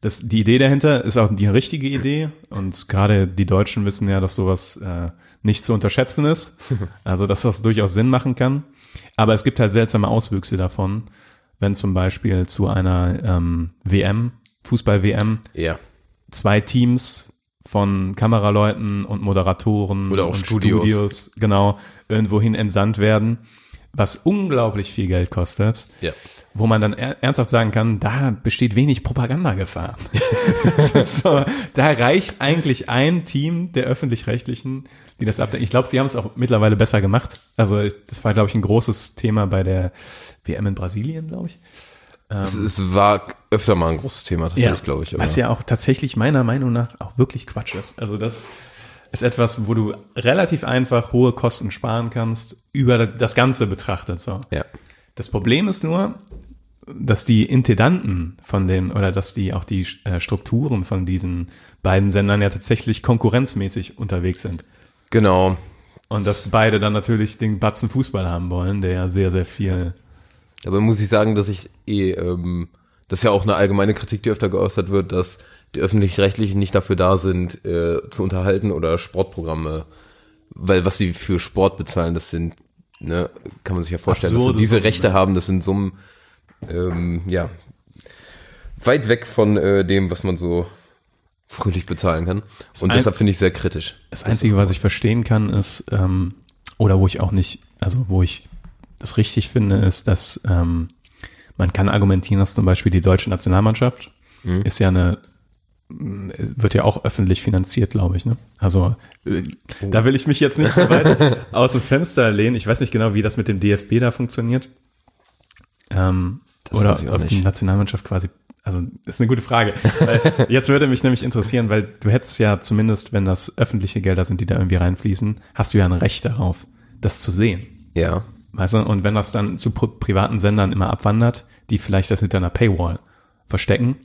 Das, die Idee dahinter ist auch die richtige Idee und gerade die Deutschen wissen ja, dass sowas äh, nicht zu unterschätzen ist, also dass das durchaus Sinn machen kann. Aber es gibt halt seltsame Auswüchse davon, wenn zum Beispiel zu einer ähm, WM, Fußball-WM, Ja. zwei Teams von Kameraleuten und Moderatoren Oder auch und Studios. genau, irgendwohin entsandt werden, was unglaublich viel Geld kostet, Ja. Wo man dann er ernsthaft sagen kann, da besteht wenig Propagandagefahr. so, da reicht eigentlich ein Team der Öffentlich-Rechtlichen, die das abdecken. Ich glaube, sie haben es auch mittlerweile besser gemacht. Also das war, glaube ich, ein großes Thema bei der WM in Brasilien, glaube ich. Es, es war öfter mal ein großes Thema tatsächlich, glaube ich. aber- Was ja auch tatsächlich meiner Meinung nach auch wirklich Quatsch ist. Also das ist etwas, wo du relativ einfach hohe Kosten sparen kannst, über das Ganze betrachtet. So. ja. Das Problem ist nur, dass die Intendanten von den, oder dass die auch die äh, Strukturen von diesen beiden Sendern ja tatsächlich konkurrenzmäßig unterwegs sind. Genau. Und dass beide dann natürlich den Batzen Fußball haben wollen, der ja sehr, sehr viel Dabei muss ich sagen, dass ich eh, ähm, das ist ja auch eine allgemeine Kritik, die öfter geäußert wird, dass die öffentlich-rechtlichen nicht dafür da sind, äh, zu unterhalten oder Sportprogramme, weil was sie für Sport bezahlen, das sind, ne, kann man sich ja vorstellen, dass Absurde sie diese Rechte ne? haben, das sind Summen, ähm, ja, weit weg von äh, dem, was man so fröhlich bezahlen kann. Und ein- deshalb finde ich sehr kritisch. Das Einzige, was ich verstehen kann, ist, ähm, oder wo ich auch nicht, also wo ich das richtig finde, ist, dass ähm, man kann argumentieren, dass zum Beispiel die deutsche Nationalmannschaft ist ja eine, wird ja auch öffentlich finanziert, glaube ich. Ne? Also äh, da will ich mich jetzt nicht so weit aus dem Fenster lehnen. Ich weiß nicht genau, wie das mit dem DFB da funktioniert. Ähm, Das oder ob die nicht. Nationalmannschaft quasi, also ist eine gute Frage. Jetzt würde mich nämlich interessieren, weil du hättest ja zumindest, wenn das öffentliche Gelder sind, die da irgendwie reinfließen, hast du ja ein Recht darauf, das zu sehen. Ja. Weißt du, und wenn das dann zu pri- privaten Sendern immer abwandert, die vielleicht das hinter einer Paywall verstecken,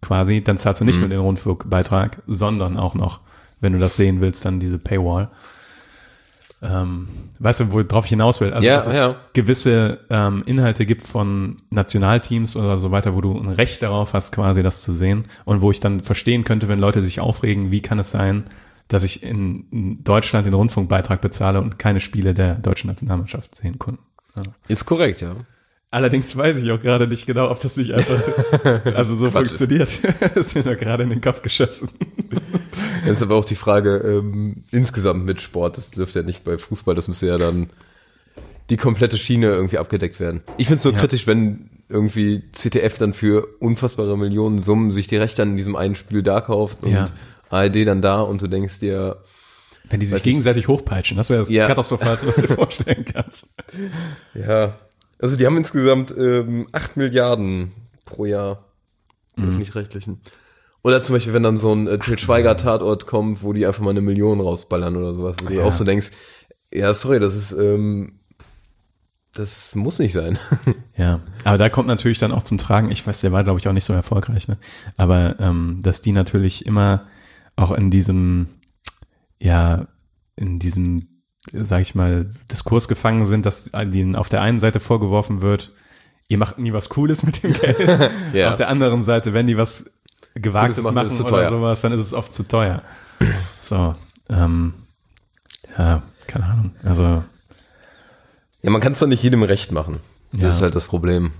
quasi, dann zahlst du Mhm. nicht nur den Rundfunkbeitrag, sondern auch noch, wenn du das sehen willst, dann diese Paywall. Ähm, weißt du, worauf ich hinaus will? Also, Ja, dass es ja. gewisse ähm, Inhalte gibt von Nationalteams oder so weiter, wo du ein Recht darauf hast, quasi das zu sehen und wo ich dann verstehen könnte, wenn Leute sich aufregen, wie kann es sein, dass ich in Deutschland den Rundfunkbeitrag bezahle und keine Spiele der deutschen Nationalmannschaft sehen kann. Ist korrekt, ja. Allerdings weiß ich auch gerade nicht genau, ob das nicht einfach also so Quatsch funktioniert. Das ist mir nur gerade in den Kopf geschossen. Das ist aber auch die Frage ähm, insgesamt mit Sport. Das dürfte ja nicht bei Fußball, das müsste ja dann die komplette Schiene irgendwie abgedeckt werden. Ich finde es nur Ja. kritisch, wenn irgendwie CTF dann für unfassbare Millionen Summen sich die Rechte an diesem einen Spiel da kauft und Ja. ARD dann da und du denkst dir, Wenn die sich Weiß ich- gegenseitig hochpeitschen, das wäre das Ja. Katastrophalste, was du dir vorstellen kannst. Ja. Also die haben insgesamt ähm, 8 Milliarden pro Jahr. Mhm. Öffentlich-rechtlichen. Oder zum Beispiel, wenn dann so ein äh, Til Schweiger-Tatort kommt, wo die einfach mal eine Million rausballern oder sowas, wo du Ja. auch so denkst, ja, sorry, das ist, ähm, das muss nicht sein. Ja, aber da kommt natürlich dann auch zum Tragen, ich weiß, der war, glaube ich, auch nicht so erfolgreich, ne? aber ähm, dass die natürlich immer auch in diesem, ja, in diesem, sag ich mal, Diskurs gefangen sind, dass ihnen auf der einen Seite vorgeworfen wird, ihr macht nie was Cooles mit dem Geld. Ja. Auf der anderen Seite, wenn die was Gewagtes machen, machen oder sowas, dann ist es oft zu teuer. So, ähm, ja, keine Ahnung. Also, Ja, man kann es doch nicht jedem recht machen. Das Ja. ist halt das Problem.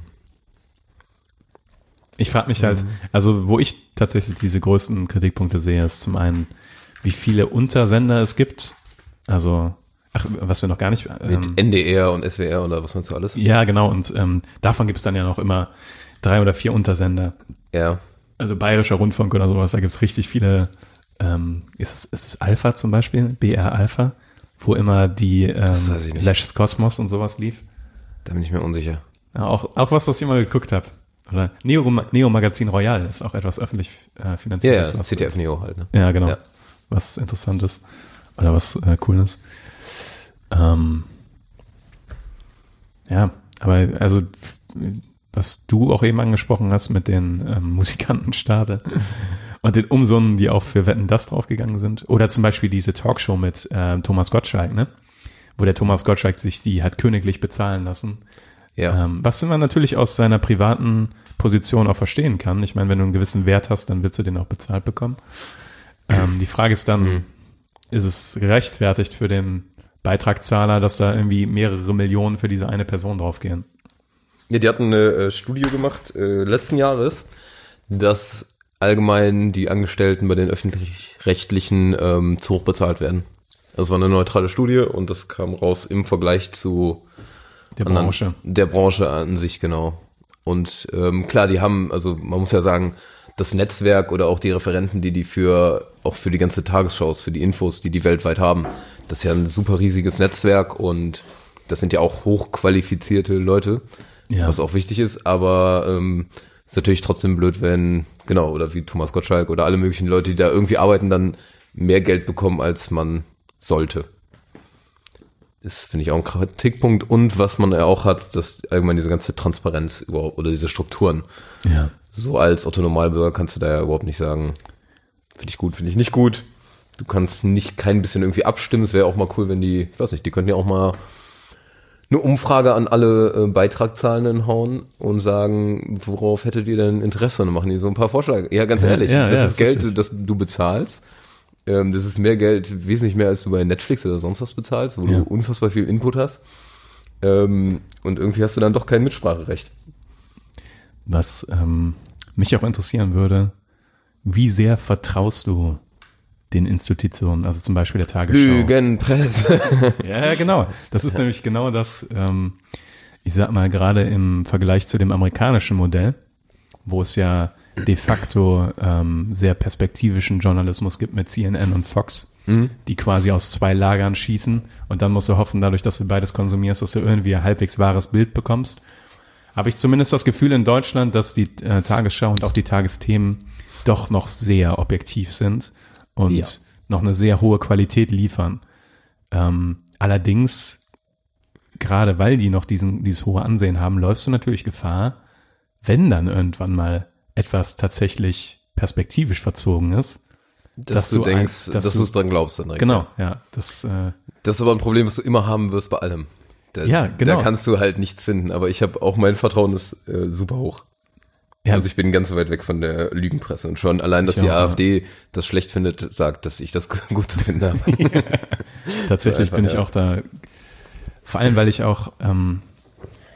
Ich frage mich halt, also wo ich tatsächlich diese größten Kritikpunkte sehe, ist zum einen, wie viele Untersender es gibt. Also, ach, was wir noch gar nicht. Mit Ähm, NDR und SWR oder was man so alles. ja, genau. Und ähm, davon gibt es dann ja noch immer drei oder vier Untersender. Ja. Also Bayerischer Rundfunk oder sowas, da gibt es richtig viele. Ähm, ist, es, ist es Alpha zum Beispiel? BR Alpha? Wo immer die ähm. Lashes Cosmos und sowas lief. Da bin ich mir unsicher. Ja, auch, auch was, was ich mal geguckt habe. Oder Neo, Neo Magazin Royal ist auch etwas öffentlich äh, Ja, finanziert. ja, das ist CTF Neo halt, ne? Ja, genau. Ja. Was interessant ist. Oder was äh, cool ist. Ähm, ja, aber also was du auch eben angesprochen hast mit den ähm, Musikantenstade und den Umsummen, die auch für Wetten das draufgegangen sind. Oder zum Beispiel diese Talkshow mit ähm, Thomas Gottschalk, ne? Wo der Thomas Gottschalk sich die hat königlich bezahlen lassen. Ja. Ähm, was man natürlich aus seiner privaten Position auch verstehen kann. Ich meine, wenn du einen gewissen Wert hast, dann willst du den auch bezahlt bekommen. Ähm, die Frage ist dann, Mhm. ist es gerechtfertigt für den Beitragszahler, dass da irgendwie mehrere Millionen für diese eine Person draufgehen? Ja, die hatten eine äh, Studie gemacht äh, letzten Jahres, dass allgemein die Angestellten bei den öffentlich-rechtlichen ähm, zu hoch bezahlt werden. Das war eine neutrale Studie und das kam raus im Vergleich zu Der anderen- Branche. Der Branche an sich, genau. Und ähm, klar, die haben, also man muss ja sagen, das Netzwerk oder auch die Referenten, die die für, auch für die ganze Tagesshows, für die Infos, die die weltweit haben, das ist ja ein super riesiges Netzwerk und das sind ja auch hochqualifizierte Leute, Ja. was auch wichtig ist, aber ähm, ist natürlich trotzdem blöd, wenn, genau, oder wie Thomas Gottschalk oder alle möglichen Leute, die da irgendwie arbeiten, dann mehr Geld bekommen, als man sollte ist, finde ich, auch ein Kritikpunkt. Und was man ja auch hat, dass allgemein diese ganze Transparenz überhaupt oder diese Strukturen. Ja. So als Otto Normalbürger kannst du da ja überhaupt nicht sagen, finde ich gut, finde ich nicht gut. Du kannst nicht kein bisschen irgendwie abstimmen. Es wäre auch mal cool, wenn die, ich weiß nicht, die könnten ja auch mal eine Umfrage an alle äh, Beitragzahlenden hauen und sagen, worauf hättet ihr denn Interesse? Und machen die so ein paar Vorschläge. Ja, ganz Ja, ehrlich, ja, das ja, ist Geld, richtig. das du bezahlst. Ähm, das ist mehr Geld, wesentlich mehr, als du bei Netflix oder sonst was bezahlst, wo Ja. du unfassbar viel Input hast. Ähm, und irgendwie hast du dann doch kein Mitspracherecht. Was ähm, mich auch interessieren würde, wie sehr vertraust du den Institutionen, also zum Beispiel der Tagesschau? Lügenpresse. Ja, ja, genau. Das ist nämlich genau das, ähm, ich sag mal, gerade im Vergleich zu dem amerikanischen Modell, wo es ja de facto ähm, sehr perspektivischen Journalismus gibt mit CNN und Fox, die quasi aus zwei Lagern schießen und dann musst du hoffen, dadurch, dass du beides konsumierst, dass du irgendwie ein halbwegs wahres Bild bekommst. Habe ich zumindest das Gefühl in Deutschland, dass die äh, Tagesschau und auch die Tagesthemen doch noch sehr objektiv sind und Ja. noch eine sehr hohe Qualität liefern. Ähm, allerdings, gerade weil die noch diesen, dieses hohe Ansehen haben, läufst du natürlich Gefahr, wenn dann irgendwann mal etwas tatsächlich perspektivisch verzogen ist. Dass, Dass du, du denkst, dass dass du- es dran glaubst dann direkt. Genau, Ja. ja, das, äh, Das ist aber ein Problem, was du immer haben wirst bei allem. Da, Ja, genau. Da kannst du halt nichts finden. Aber ich habe auch mein Vertrauen ist äh, super hoch. Ja, Also ich bin ganz weit weg von der Lügenpresse und schon allein, dass Ich die auch, ja. AfD das schlecht findet, sagt, dass ich das gut zu finden habe. Tatsächlich So bin ich ja. auch da, vor allem weil ich auch ähm,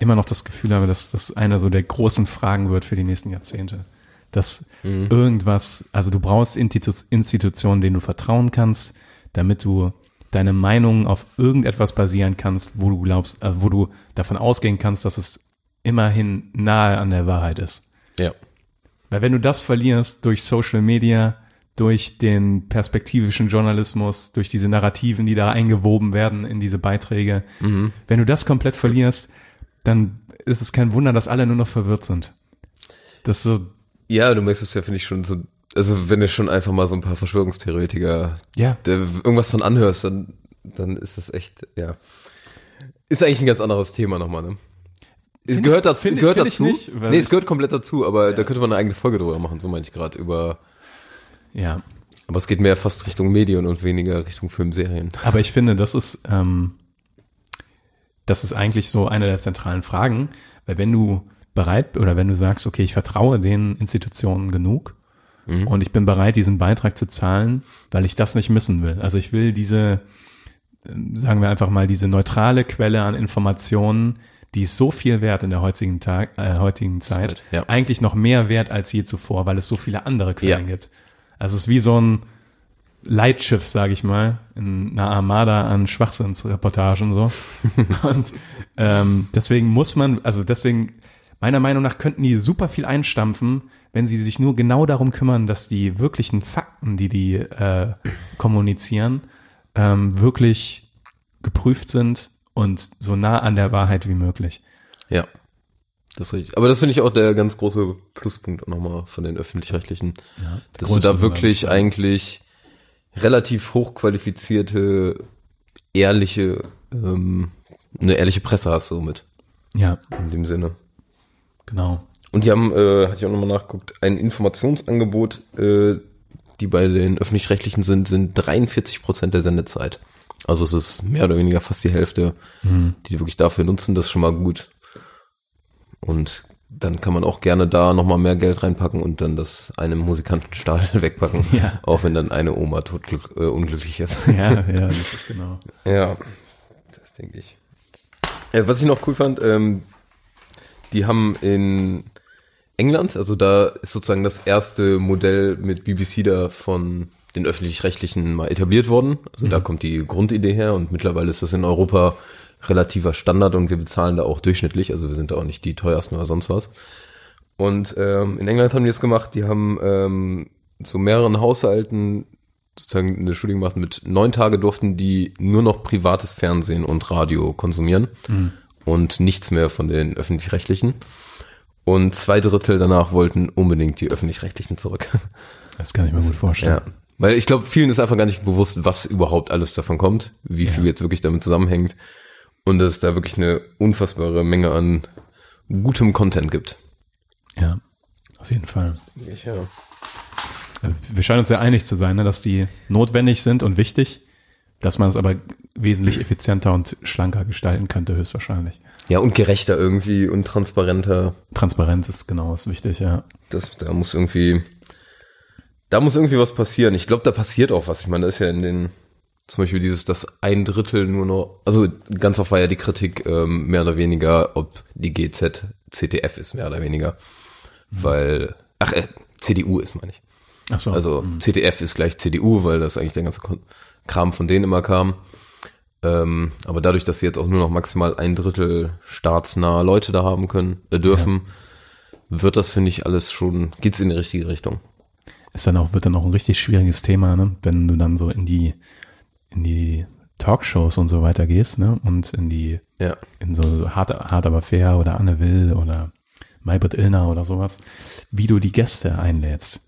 immer noch das Gefühl habe, dass das einer so der großen Fragen wird für die nächsten Jahrzehnte. Dass Mhm. irgendwas, also du brauchst Institu Institutionen, denen du vertrauen kannst, damit du deine Meinung auf irgendetwas basieren kannst, wo du glaubst, also wo du davon ausgehen kannst, dass es immerhin nahe an der Wahrheit ist. Ja. Weil wenn du das verlierst durch Social Media, durch den perspektivischen Journalismus, durch diese Narrativen, die da eingewoben werden in diese Beiträge. Wenn du das komplett verlierst, dann ist es kein Wunder, dass alle nur noch verwirrt sind. Das so, Ja, du merkst es ja, finde ich, schon so, also wenn du schon einfach mal so ein paar Verschwörungstheoretiker ja, irgendwas von anhörst, dann, dann ist das echt, ja. Ist eigentlich ein ganz anderes Thema nochmal, ne? Es gehört ich- dazu, find gehört find dazu. nicht, nee, es gehört komplett dazu, aber da könnte man eine eigene Folge drüber machen, so meine ich gerade, über, ja. aber es geht mehr fast Richtung Medien und weniger Richtung Filmserien. Aber ich finde, das ist, ähm, das ist eigentlich so eine der zentralen Fragen, weil wenn du bereit oder wenn du sagst, okay, ich vertraue den Institutionen genug und ich bin bereit, diesen Beitrag zu zahlen, weil ich das nicht missen will. Also ich will diese, äh, sagen wir einfach mal, diese neutrale Quelle an Informationen, die ist so viel wert in der heutigen Tag, äh, heutigen Zeit, Ja. eigentlich noch mehr wert als je zuvor, weil es so viele andere Quellen Ja. gibt. Also es ist wie so ein Leitschiff, sage ich mal, in einer Armada an Schwachsinnsreportagen so. Und ähm, deswegen muss man, also deswegen, meiner Meinung nach könnten die super viel einstampfen, wenn sie sich nur genau darum kümmern, dass die wirklichen Fakten, die die äh, kommunizieren, ähm, wirklich geprüft sind und so nah an der Wahrheit wie möglich. Ja. Das ist richtig. Aber das finde ich auch der ganz große Pluspunkt nochmal von den öffentlich-rechtlichen. dass du da wirklich Wunder. eigentlich relativ hochqualifizierte, ehrliche, ähm, eine ehrliche Presse hast somit. Ja, In dem Sinne. genau. Und die haben, äh, hatte ich auch nochmal nachgeguckt, ein Informationsangebot, äh, die bei den öffentlich-rechtlichen sind, sind 43 Prozent der Sendezeit. Also es ist mehr oder weniger fast die Hälfte, die die wirklich dafür nutzen. Das ist schon mal gut. Und dann kann man auch gerne da nochmal mehr Geld reinpacken und dann das einem Musikantenstahl wegpacken. Ja. Auch wenn dann eine Oma totglück, äh, unglücklich ist. Ja, ja, das ist genau. Ja, das denke ich. Äh, was ich noch cool fand, ähm, die haben in England, also da ist sozusagen das erste Modell mit BBC da von den öffentlich-rechtlichen mal etabliert worden. Also da kommt die Grundidee her und mittlerweile ist das in Europa relativer Standard und wir bezahlen da auch durchschnittlich, also wir sind da auch nicht die teuersten oder sonst was. Und ähm, in England haben die das gemacht, die haben ähm, zu mehreren Haushalten sozusagen eine Studie gemacht, mit neun Tage durften die nur noch privates Fernsehen und Radio konsumieren und nichts mehr von den öffentlich-rechtlichen. Und zwei Drittel danach wollten unbedingt die öffentlich-rechtlichen zurück. Das kann ich mir gut vorstellen. Ja. Weil ich glaube, vielen ist einfach gar nicht bewusst, was überhaupt alles davon kommt, wie viel jetzt wirklich damit zusammenhängt und dass es da wirklich eine unfassbare Menge an gutem Content gibt. Ja, auf jeden Fall. Ja. Wir scheinen uns ja einig zu sein, ne, dass die notwendig sind und wichtig, dass man es aber wesentlich effizienter und schlanker gestalten könnte, höchstwahrscheinlich. ja, und gerechter irgendwie und transparenter. Transparenz ist genau das wichtig, ja. Das, da muss irgendwie, da muss irgendwie was passieren. Ich glaube, da passiert auch was. Ich meine, da ist ja in den, zum Beispiel dieses, dass ein Drittel nur noch, also ganz oft war ja die Kritik ähm, mehr oder weniger, ob die GZ CTF ist, mehr oder weniger. Weil, ach, äh, CDU ist, meine ich. Ach so. Also CTF ist gleich CDU, weil das eigentlich der ganze Kram von denen immer kam. Ähm, aber dadurch, dass sie jetzt auch nur noch maximal ein Drittel staatsnahe Leute da haben können, äh, dürfen, wird das, finde ich, alles schon, geht's in die richtige Richtung. Ist dann auch, wird dann auch ein richtig schwieriges Thema, ne? wenn du dann so in die, in die Talkshows und so weiter gehst, ne? Und in die, Ja. in so hart, hart aber fair oder Anne Will oder Maybrit Illner oder sowas, wie du die Gäste einlädst.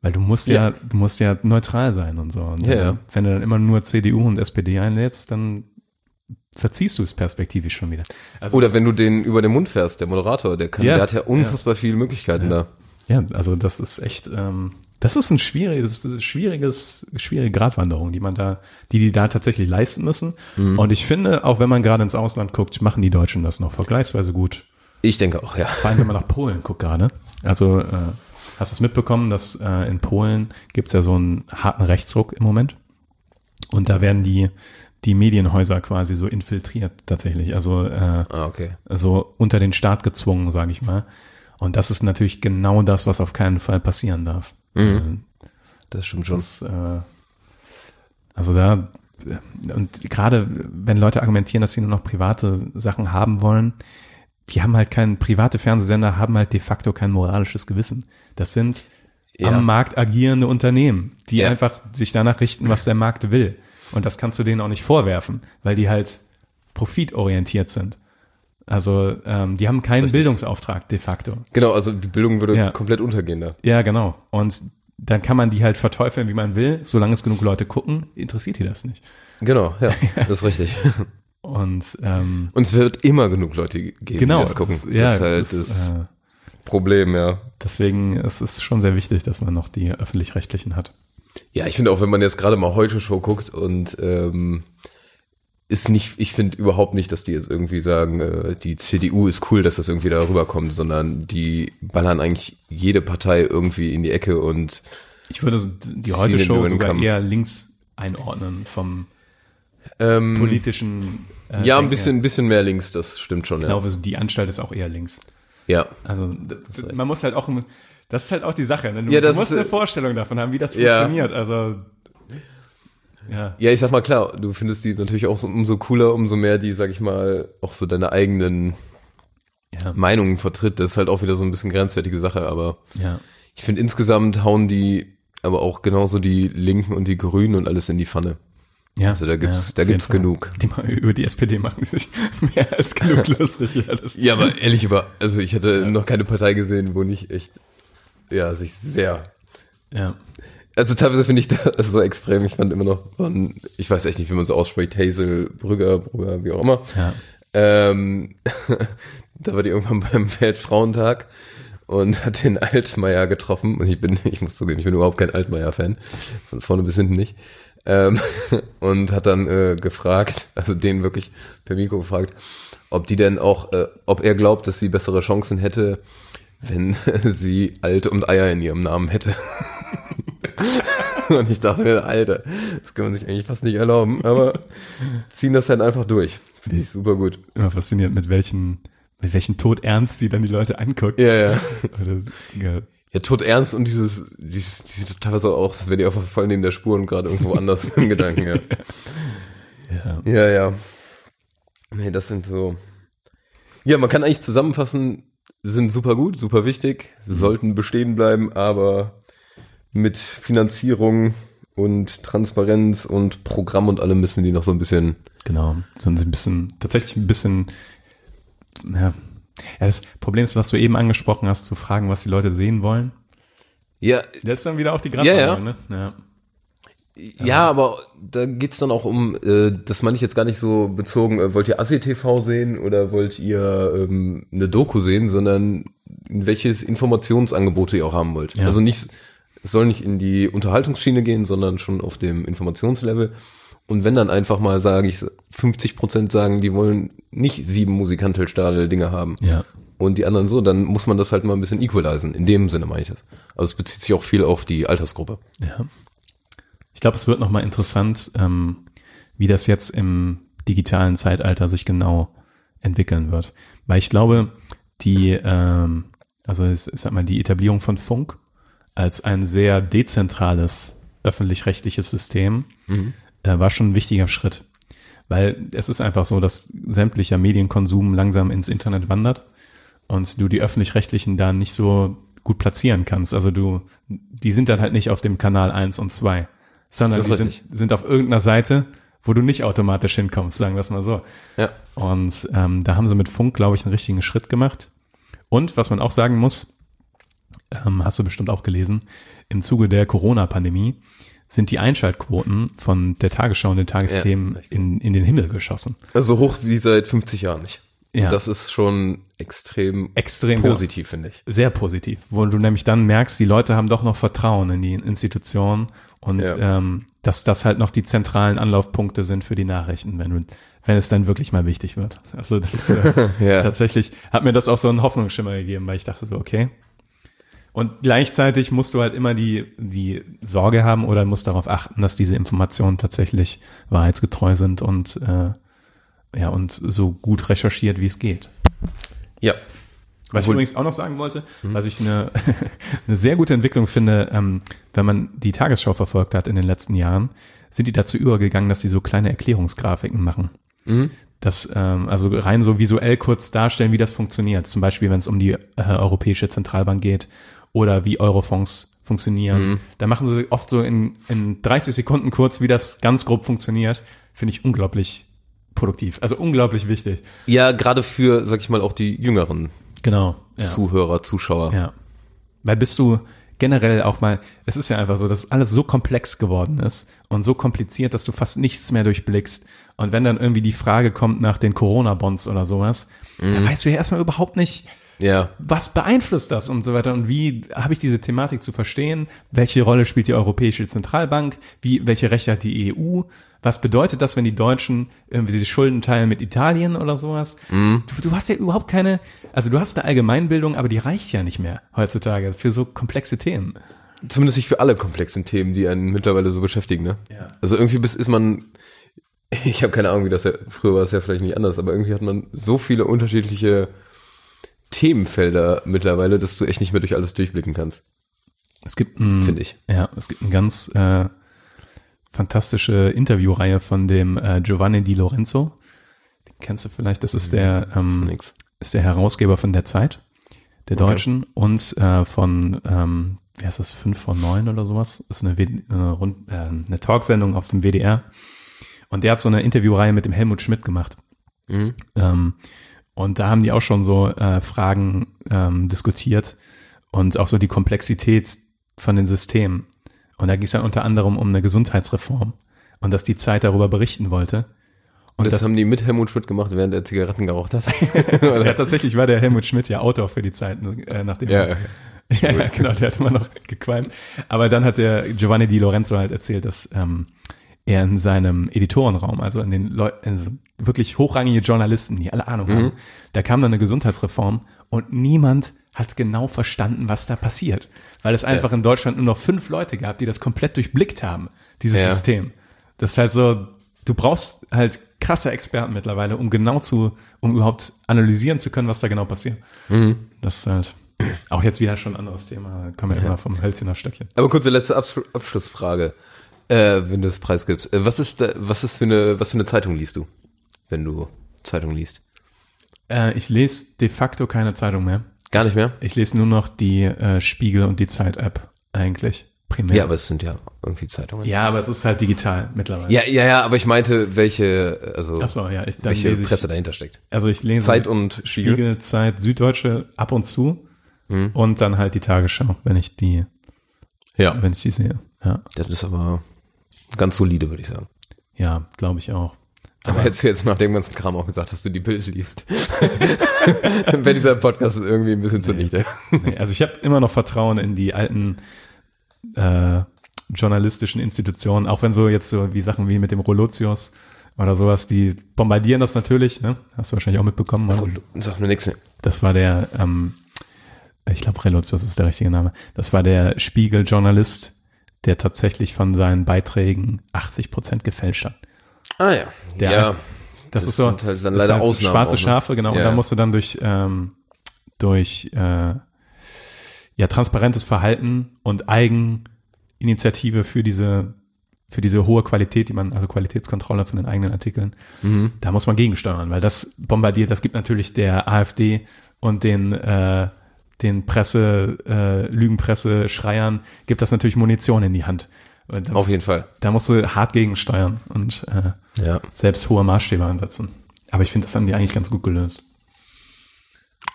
Weil du musst ja, Ja. du musst ja neutral sein und so. Und Ja, ja. wenn du dann immer nur CDU und SPD einlädst, dann verziehst du es perspektivisch schon wieder. Also Oder wenn du den über den Mund fährst, der Moderator, der kann, der hat ja unfassbar viele Möglichkeiten da. Ja, also das ist echt, ähm, das ist ein schwieriges, ist schwieriges, schwierige Gratwanderung, die man da, die die da tatsächlich leisten müssen. Mhm. Und ich finde, auch wenn man gerade ins Ausland guckt, machen die Deutschen das noch vergleichsweise gut. Ich denke auch, ja. Vor allem, wenn man nach Polen guckt gerade. Also äh, hast du es mitbekommen, dass äh, in Polen gibt's ja so einen harten Rechtsruck im Moment. Und da werden die, die Medienhäuser quasi so infiltriert tatsächlich. Also äh, Ah, okay. also unter den Staat gezwungen, sage ich mal. Und das ist natürlich genau das, was auf keinen Fall passieren darf. Mhm. Das stimmt schon. Das, äh, also da, und gerade wenn Leute argumentieren, dass sie nur noch private Sachen haben wollen, die haben halt kein, private Fernsehsender haben halt de facto kein moralisches Gewissen. Das sind Ja. am Markt agierende Unternehmen, die Ja. einfach sich danach richten, was der Markt will. Und das kannst du denen auch nicht vorwerfen, weil die halt profitorientiert sind. Also ähm, die haben keinen. Bildungsauftrag de facto. Genau, also die Bildung würde Ja. komplett untergehen da. Ja, genau. Und dann kann man die halt verteufeln, wie man will. Solange es genug Leute gucken, interessiert die das nicht. Genau, ja, das ist richtig. Und ähm, Und es wird immer genug Leute geben, genau, die das gucken. das, ja, das ist halt das, das äh, Problem, ja. deswegen ist es schon sehr wichtig, dass man noch die öffentlich-rechtlichen hat. Ja, ich finde auch, wenn man jetzt gerade mal heute Show guckt und ähm, ist nicht, ich finde überhaupt nicht, dass die jetzt irgendwie sagen, äh, die CDU ist cool, dass das irgendwie da rüberkommt, sondern die ballern eigentlich jede Partei irgendwie in die Ecke und Ich würde so die heute Show sogar Kamm. eher links einordnen vom ähm, politischen. Äh, ja, ein bisschen, ein bisschen mehr links, das stimmt schon, Ich ja. glaube, die Anstalt ist auch eher links. Ja, Also man muss halt auch, das ist halt auch die Sache. Ne? Du, Ja, du musst ist, eine äh, Vorstellung davon haben, wie das ja. funktioniert. Also ja, Ja, ich sag mal klar, du findest die natürlich auch so, umso cooler, umso mehr die, sag ich mal, auch so deine eigenen ja, Meinungen vertritt. Das ist halt auch wieder so ein bisschen grenzwertige Sache, aber ja. ich finde insgesamt hauen die aber auch genauso die Linken und die Grünen und alles in die Pfanne. ja. Also da gibt's, ja, da gibt's Fall. genug. Die, ma- über die SPD machen die sich mehr als genug lustig. Ja, das, Ja, aber ehrlich über, also ich hatte noch keine Partei gesehen, wo nicht echt, ja, sich sehr ja. Also teilweise finde ich das so extrem. Ich fand immer noch von, ich weiß echt nicht, wie man so ausspricht, Hazel, Brügger, Brügger, wie auch immer. Ja. Ähm, da war die irgendwann beim Weltfrauentag und hat den Altmaier getroffen. Und ich bin, ich muss zugeben, ich bin überhaupt kein Altmaier-Fan. Von vorne bis hinten nicht. Ähm, und hat dann äh, gefragt, also den wirklich per Mikro gefragt, ob die denn auch, äh, ob er glaubt, dass sie bessere Chancen hätte, wenn sie Alt und Eier in ihrem Namen hätte. Und ich dachte mir, Alter, das kann man sich eigentlich fast nicht erlauben, aber ziehen das halt einfach durch. Finde ich super gut. Immer fasziniert, mit welchen, mit welchem Tod ernst sie dann die Leute anguckt. Ja, ja. Oder, ja. Ja, tot ernst und dieses, dieses, die sieht teilweise auch aus, wäre die einfach voll neben der Spur und gerade irgendwo anders im Gedanken, ja. Ja. Ja, ja. Nee, das sind so. Ja, man kann eigentlich zusammenfassen, sind super gut, super wichtig, sie sollten bestehen bleiben, aber mit Finanzierung und Transparenz und Programm und allem müssen die noch so ein bisschen. Genau, sind sie ein bisschen, tatsächlich ein bisschen, ja. das Problem ist, was du eben angesprochen hast, zu fragen, was die Leute sehen wollen. Ja, Das ist dann wieder auch die Ja, ja. ne? Ja. Ja, aber da geht's dann auch um, äh, das meine ich jetzt gar nicht so bezogen, äh, wollt ihr ASI-TV sehen oder wollt ihr ähm, eine Doku sehen, sondern welches Informationsangebote ihr auch haben wollt. Ja. Also nicht, es soll nicht in die Unterhaltungsschiene gehen, sondern schon auf dem Informationslevel. Und wenn dann einfach mal, sage ich, 50 Prozent sagen, die wollen nicht sieben Musikantelstadel-Dinge haben Ja. und die anderen so, dann muss man das halt mal ein bisschen equalisen. In dem Sinne meine ich das. Also es bezieht sich auch viel auf die Altersgruppe. Ja. Ich glaube, es wird nochmal interessant, ähm, wie das jetzt im digitalen Zeitalter sich genau entwickeln wird. Weil ich glaube, die, ähm, also ich sag mal, die Etablierung von Funk als ein sehr dezentrales öffentlich-rechtliches System äh, war schon ein wichtiger Schritt. Weil es ist einfach so, dass sämtlicher Medienkonsum langsam ins Internet wandert und du die öffentlich-rechtlichen da nicht so gut platzieren kannst. Also du, die sind dann halt nicht auf dem Kanal 1 und 2, sondern die sind, sind auf irgendeiner Seite, wo du nicht automatisch hinkommst, sagen wir es mal so. Ja. Und ähm, da haben sie mit Funk, glaube ich, einen richtigen Schritt gemacht. Und was man auch sagen muss, ähm, hast du bestimmt auch gelesen, im Zuge der Corona-Pandemie sind die Einschaltquoten von der Tagesschau und den Tagesthemen Ja, in, in den Himmel geschossen. Also so hoch wie seit 50 Jahren nicht. Ja. Und das ist schon extrem Extrem positiv, finde ich. Sehr positiv, wo du nämlich dann merkst, die Leute haben doch noch Vertrauen in die Institutionen und Ja. ähm, dass das halt noch die zentralen Anlaufpunkte sind für die Nachrichten, wenn du, wenn es dann wirklich mal wichtig wird. Also das äh, Ja. tatsächlich hat mir das auch so einen Hoffnungsschimmer gegeben, weil ich dachte so, okay. Und gleichzeitig musst du halt immer die, die Sorge haben oder musst darauf achten, dass diese Informationen tatsächlich wahrheitsgetreu sind und äh, ja und so gut recherchiert, wie es geht. Ja. Was ich Obwohl- übrigens auch noch sagen wollte, was ich eine, eine sehr gute Entwicklung finde, ähm, wenn man die Tagesschau verfolgt hat in den letzten Jahren, sind die dazu übergegangen, dass die so kleine Erklärungsgrafiken machen. Das, ähm, also rein so visuell kurz darstellen, wie das funktioniert. Zum Beispiel, wenn es um die äh, Europäische Zentralbank geht oder wie Eurofonds funktionieren. Mhm. Da machen sie oft so in, in 30 Sekunden kurz, wie das ganz grob funktioniert. Finde ich unglaublich produktiv. Also unglaublich wichtig. Ja, gerade für, sag ich mal, auch die jüngeren Genau. Ja. Zuhörer, Zuschauer. Ja. Weil bist du generell auch mal, es ist ja einfach so, dass alles so komplex geworden ist und so kompliziert, dass du fast nichts mehr durchblickst. Und wenn dann irgendwie die Frage kommt nach den Corona-Bonds oder sowas, dann weißt du ja erstmal überhaupt nicht, Ja. was beeinflusst das und so weiter und wie habe ich diese Thematik zu verstehen? Welche Rolle spielt die Europäische Zentralbank? Wie, welche Rechte hat die EU? Was bedeutet das, wenn die Deutschen irgendwie diese Schulden teilen mit Italien oder sowas? Du, du hast ja überhaupt keine, also du hast eine Allgemeinbildung, aber die reicht ja nicht mehr heutzutage für so komplexe Themen. Zumindest nicht für alle komplexen Themen, die einen mittlerweile so beschäftigen, ne? Ja. Also irgendwie bis ist man, ich habe keine Ahnung, wie das ja, früher war es ja vielleicht nicht anders, aber irgendwie hat man so viele unterschiedliche Themenfelder mittlerweile, dass du echt nicht mehr durch alles durchblicken kannst, Es gibt ein, finde ich. Ja, es gibt eine ganz äh, fantastische Interviewreihe von dem äh, Giovanni Di Lorenzo. Den kennst du vielleicht? Das ist der ähm, Nix. ist der Herausgeber von der Zeit, der Okay. Deutschen und äh, von ähm, wie heißt das 5 vor 9 oder sowas? Das ist eine, W- eine, Rund, äh, eine Talksendung auf dem WDR. Und der hat so eine Interviewreihe mit dem Helmut Schmidt gemacht. Mhm. Ähm, und da haben die auch schon so äh, Fragen ähm, diskutiert und auch so die Komplexität von den Systemen. Und da ging es dann unter anderem um eine Gesundheitsreform und dass die Zeit darüber berichten wollte. Und das, das, haben die mit Helmut Schmidt gemacht, während er Zigaretten geraucht hat. ja, tatsächlich war der Helmut Schmidt ja Autor für die Zeit, äh, nachdem Ja, er- ja, ja, genau, der hat immer noch gequalmt. Aber dann hat der Giovanni Di Lorenzo halt erzählt, dass ähm, er in seinem Editorenraum, also in den Leuten, also wirklich hochrangige Journalisten, die alle Ahnung haben, da kam dann eine Gesundheitsreform und niemand hat genau verstanden, was da passiert. Weil es einfach in Deutschland nur noch fünf Leute gab, die das komplett durchblickt haben, dieses Ja. System. Das ist halt so, du brauchst halt krasse Experten mittlerweile, um genau zu, um überhaupt analysieren zu können, was da genau passiert. Das ist halt auch jetzt wieder schon ein anderes Thema. Kommen wir immer vom Hölzchen auf Stöckchen. Aber kurze letzte Abs Abschlussfrage, äh, wenn du das Preis gibst. Äh, was ist da, was ist für eine, was für eine Zeitung liest du, wenn du Zeitung liest? Äh, ich lese de facto keine Zeitung mehr. Gar nicht mehr? Ich lese nur noch die äh, Spiegel und die Zeit-App eigentlich primär. Ja, aber es sind ja irgendwie Zeitungen. ja, aber es ist halt digital mittlerweile. Ja, ja, ja, aber ich meinte, welche, also Ach so, ja, ich, dann welche ich, Presse dahinter steckt. also ich lese Zeit und Spiegel. Spiegel, Zeit, Süddeutsche ab und zu Hm. und dann halt die Tagesschau, wenn ich die, Ja. wenn ich die sehe. Ja, Das ist aber ganz solide, würde ich sagen. ja, glaube ich auch. Aber hättest du jetzt nach dem ganzen Kram auch gesagt, dass du die Bild liest. Wenn dieser Podcast irgendwie ein bisschen zunichte. Nee, also ich habe immer noch Vertrauen in die alten äh, journalistischen Institutionen, auch wenn so jetzt so wie Sachen wie mit dem Rolotius oder sowas, die bombardieren das natürlich, ne? Hast du wahrscheinlich auch mitbekommen. Oder? Sag mir nichts. Das war der, ähm, ich glaube Relotius ist der richtige Name. Das war der Spiegel-Journalist, der tatsächlich von seinen Beiträgen 80 Prozent gefälscht hat. Ah ja. Der- ja. Das, Das ist so sind halt dann leider sind Ausnahmen schwarze auch, ne? Schafe, genau. und Ja, da ja. musst du dann durch ähm, durch äh, ja transparentes Verhalten und Eigeninitiative für diese für diese hohe Qualität, die man also Qualitätskontrolle von den eigenen Artikeln, Mhm. da muss man gegensteuern, weil das bombardiert. Das gibt natürlich der AfD und den äh, den Presse äh, Lügenpresse Schreiern gibt das natürlich Munition in die Hand. Da Auf musst- jeden Fall. Da musst du hart gegensteuern und äh, Ja. selbst hohe Maßstäbe ansetzen. Aber ich finde, das haben die eigentlich ganz gut gelöst.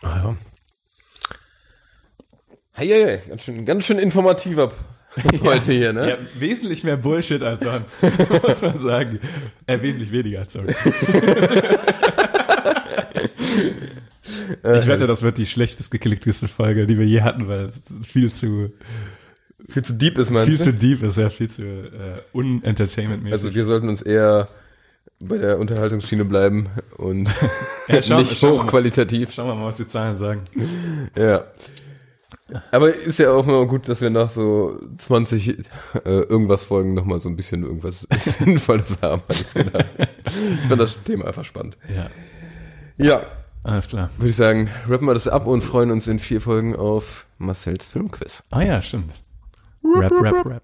Ah, ja. Hey, hey, hey, ganz schön, ganz schön informativer heute hier, ne? Ja, wesentlich mehr Bullshit als sonst, muss man sagen. Äh, wesentlich weniger, sorry. ich wette, das wird die schlechtest geklickteste Folge, die wir je hatten, weil es viel zu, Viel zu deep ist, meinst viel du? zu deep ist, ja, viel zu äh, unentertainmentmäßig. Also wir sollten uns eher bei der Unterhaltungsschiene bleiben und Ja, schauen- nicht schauen wir mal. hochqualitativ. Schauen wir mal, was die Zahlen sagen. Ja. Aber ist ja auch immer gut, dass wir nach so 20 äh, irgendwas Folgen nochmal so ein bisschen irgendwas Sinnvolles haben. Wieder. Ich fand das Thema einfach spannend. Ja, Ja, alles klar. würde ich sagen, rappen wir das ab und freuen uns in vier Folgen auf Marcells Filmquiz. Ah ja, stimmt. Rap, rap, rap.